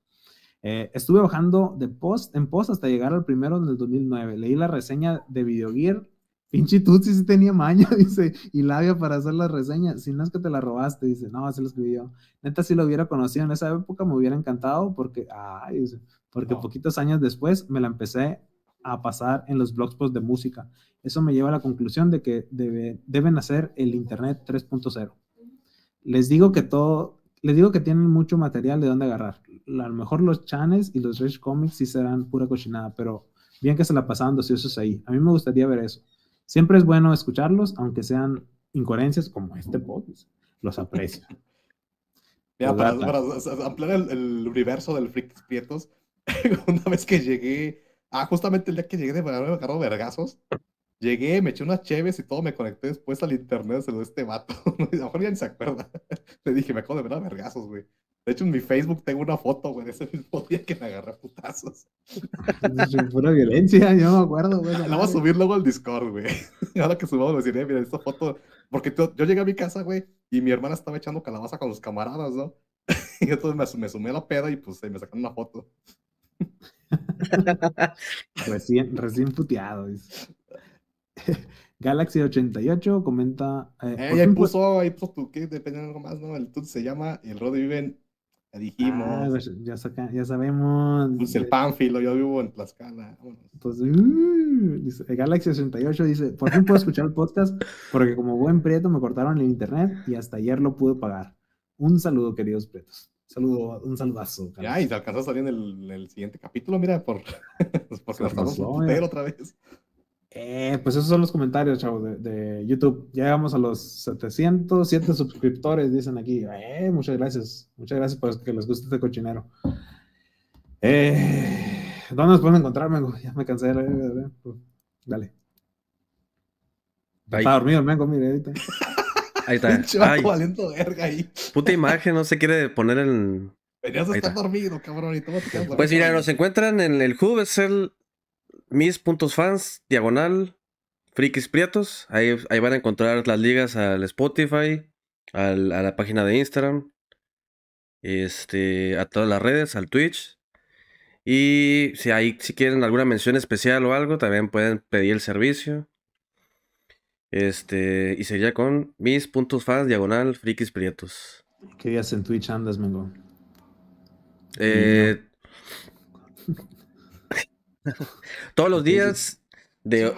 Eh, estuve bajando de post en post hasta llegar al primero del 2009. Leí la reseña de Video Gear. Pinche Tutsi sí tenía maña, dice, y labia para hacer la reseña. Si no es que te la robaste, dice, no, así lo escribí yo. Neta, si lo hubiera conocido en esa época, me hubiera encantado porque, ay, dice, porque poquitos años después me la empecé a pasar en los blogspot de música. Eso me lleva a la conclusión de que deben hacer el Internet 3.0. Les digo que todo, les digo que tienen mucho material de dónde agarrar. A lo mejor los chanes y los Rage Comics sí serán pura cochinada, pero bien que se la pasaban es ahí. A mí me gustaría ver eso. Siempre es bueno escucharlos, aunque sean incoherencias como este podcast. Los aprecio. para, ampliar el, universo del Freak Prietos, una vez que llegué Ah, justamente el día que llegué de me agarró vergazos. Llegué, me eché unas cheves y todo, me conecté después al internet, se lo de este vato. a lo mejor ya ni se acuerda. Le dije, me acabo de ver a vergazos, güey. De hecho, en mi Facebook tengo una foto, güey, de ese mismo día que me agarré putazos. Es pura violencia, yo no me acuerdo, güey. La voy a subir luego al Discord, güey. Ahora que subamos, me diré, mira, esta foto. Porque yo llegué a mi casa, güey, y mi hermana estaba echando calabaza con sus camaradas, ¿no? Y entonces me, me sumé a la peda y pues me sacaron una foto. recién, recién puteado. Galaxy 88 comenta. Eh, eh ahí puso, ahí puso tu que depende de algo más, ¿no? El tut se llama El Rod vive ya dijimos. Ah, pues, ya, ya sabemos. Pues el Pánfilo, yo vivo en Tlaxcala. Entonces, uh, dice, Galaxy 68 dice: Por fin puedo escuchar el podcast porque, como buen prieto, me cortaron el internet y hasta ayer lo pude pagar. Un saludo, queridos prietos. Saludo, un saludazo. Ya, y te alcanzó a salir en el, siguiente capítulo, mira, por, porque nos estamos otra vez. Eh, pues esos son los comentarios, chavos, de, de, YouTube. Ya llegamos a los 707 suscriptores, dicen aquí. Eh, muchas gracias. Muchas gracias por que les guste este cochinero. Eh, ¿Dónde nos pueden encontrar, Mengo? Ya me cansé de Dale. Está dormido el Mengo, mire, ahorita. Ahí está. Ay. verga ahí. Puta imagen, no se quiere poner en. Venías a estar dormido, cabrón. Y todo pues mira, nos encuentran en el Hub, es el mis.fans, diagonal, frikis prietos. Ahí, ahí van a encontrar las ligas al Spotify, al, a la página de Instagram, este, a todas las redes, al Twitch. Y si hay, si quieren alguna mención especial o algo, también pueden pedir el servicio. Este, y sería con mis puntos fans, diagonal, frikis prietos. ¿Qué días en Twitch andas, Mengo? Eh, todos los días de,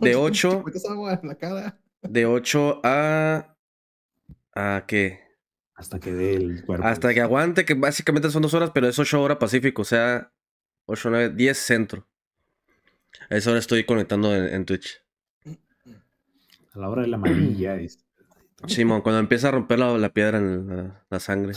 de 8 de 8 a a qué hasta que dé el cuerpo. Hasta que aguante que básicamente son dos horas pero es 8 horas pacífico o sea 8 9 10 centro. A esa hora estoy conectando en Twitch a la hora de la amarilla. Simón, cuando empieza a romper la, piedra en la, sangre.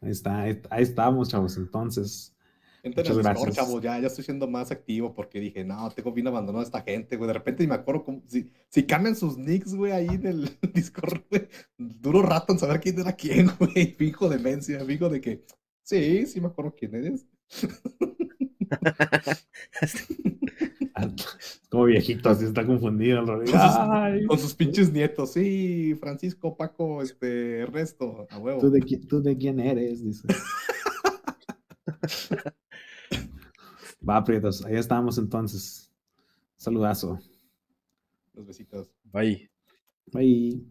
Ahí está, ahí, estamos, chavos. Entonces, Muchas gracias. chavos, ya, ya estoy siendo más activo porque dije, no, tengo bien abandonado a esta gente, güey. De repente me acuerdo como, si, si cambian sus nicks, güey, ahí en el Discord, güey. Duro rato en saber quién era quién, güey. Fijo demencia, fijo de que, sí, sí me acuerdo quién eres. Como viejito, así está confundido el Con sus, pinches nietos, sí, Francisco, Paco, este, resto, a huevo. ¿Tú de, tú de quién eres? Dice. Va, Prietos, ahí estamos entonces. Saludazo. Los besitos. Bye. Bye.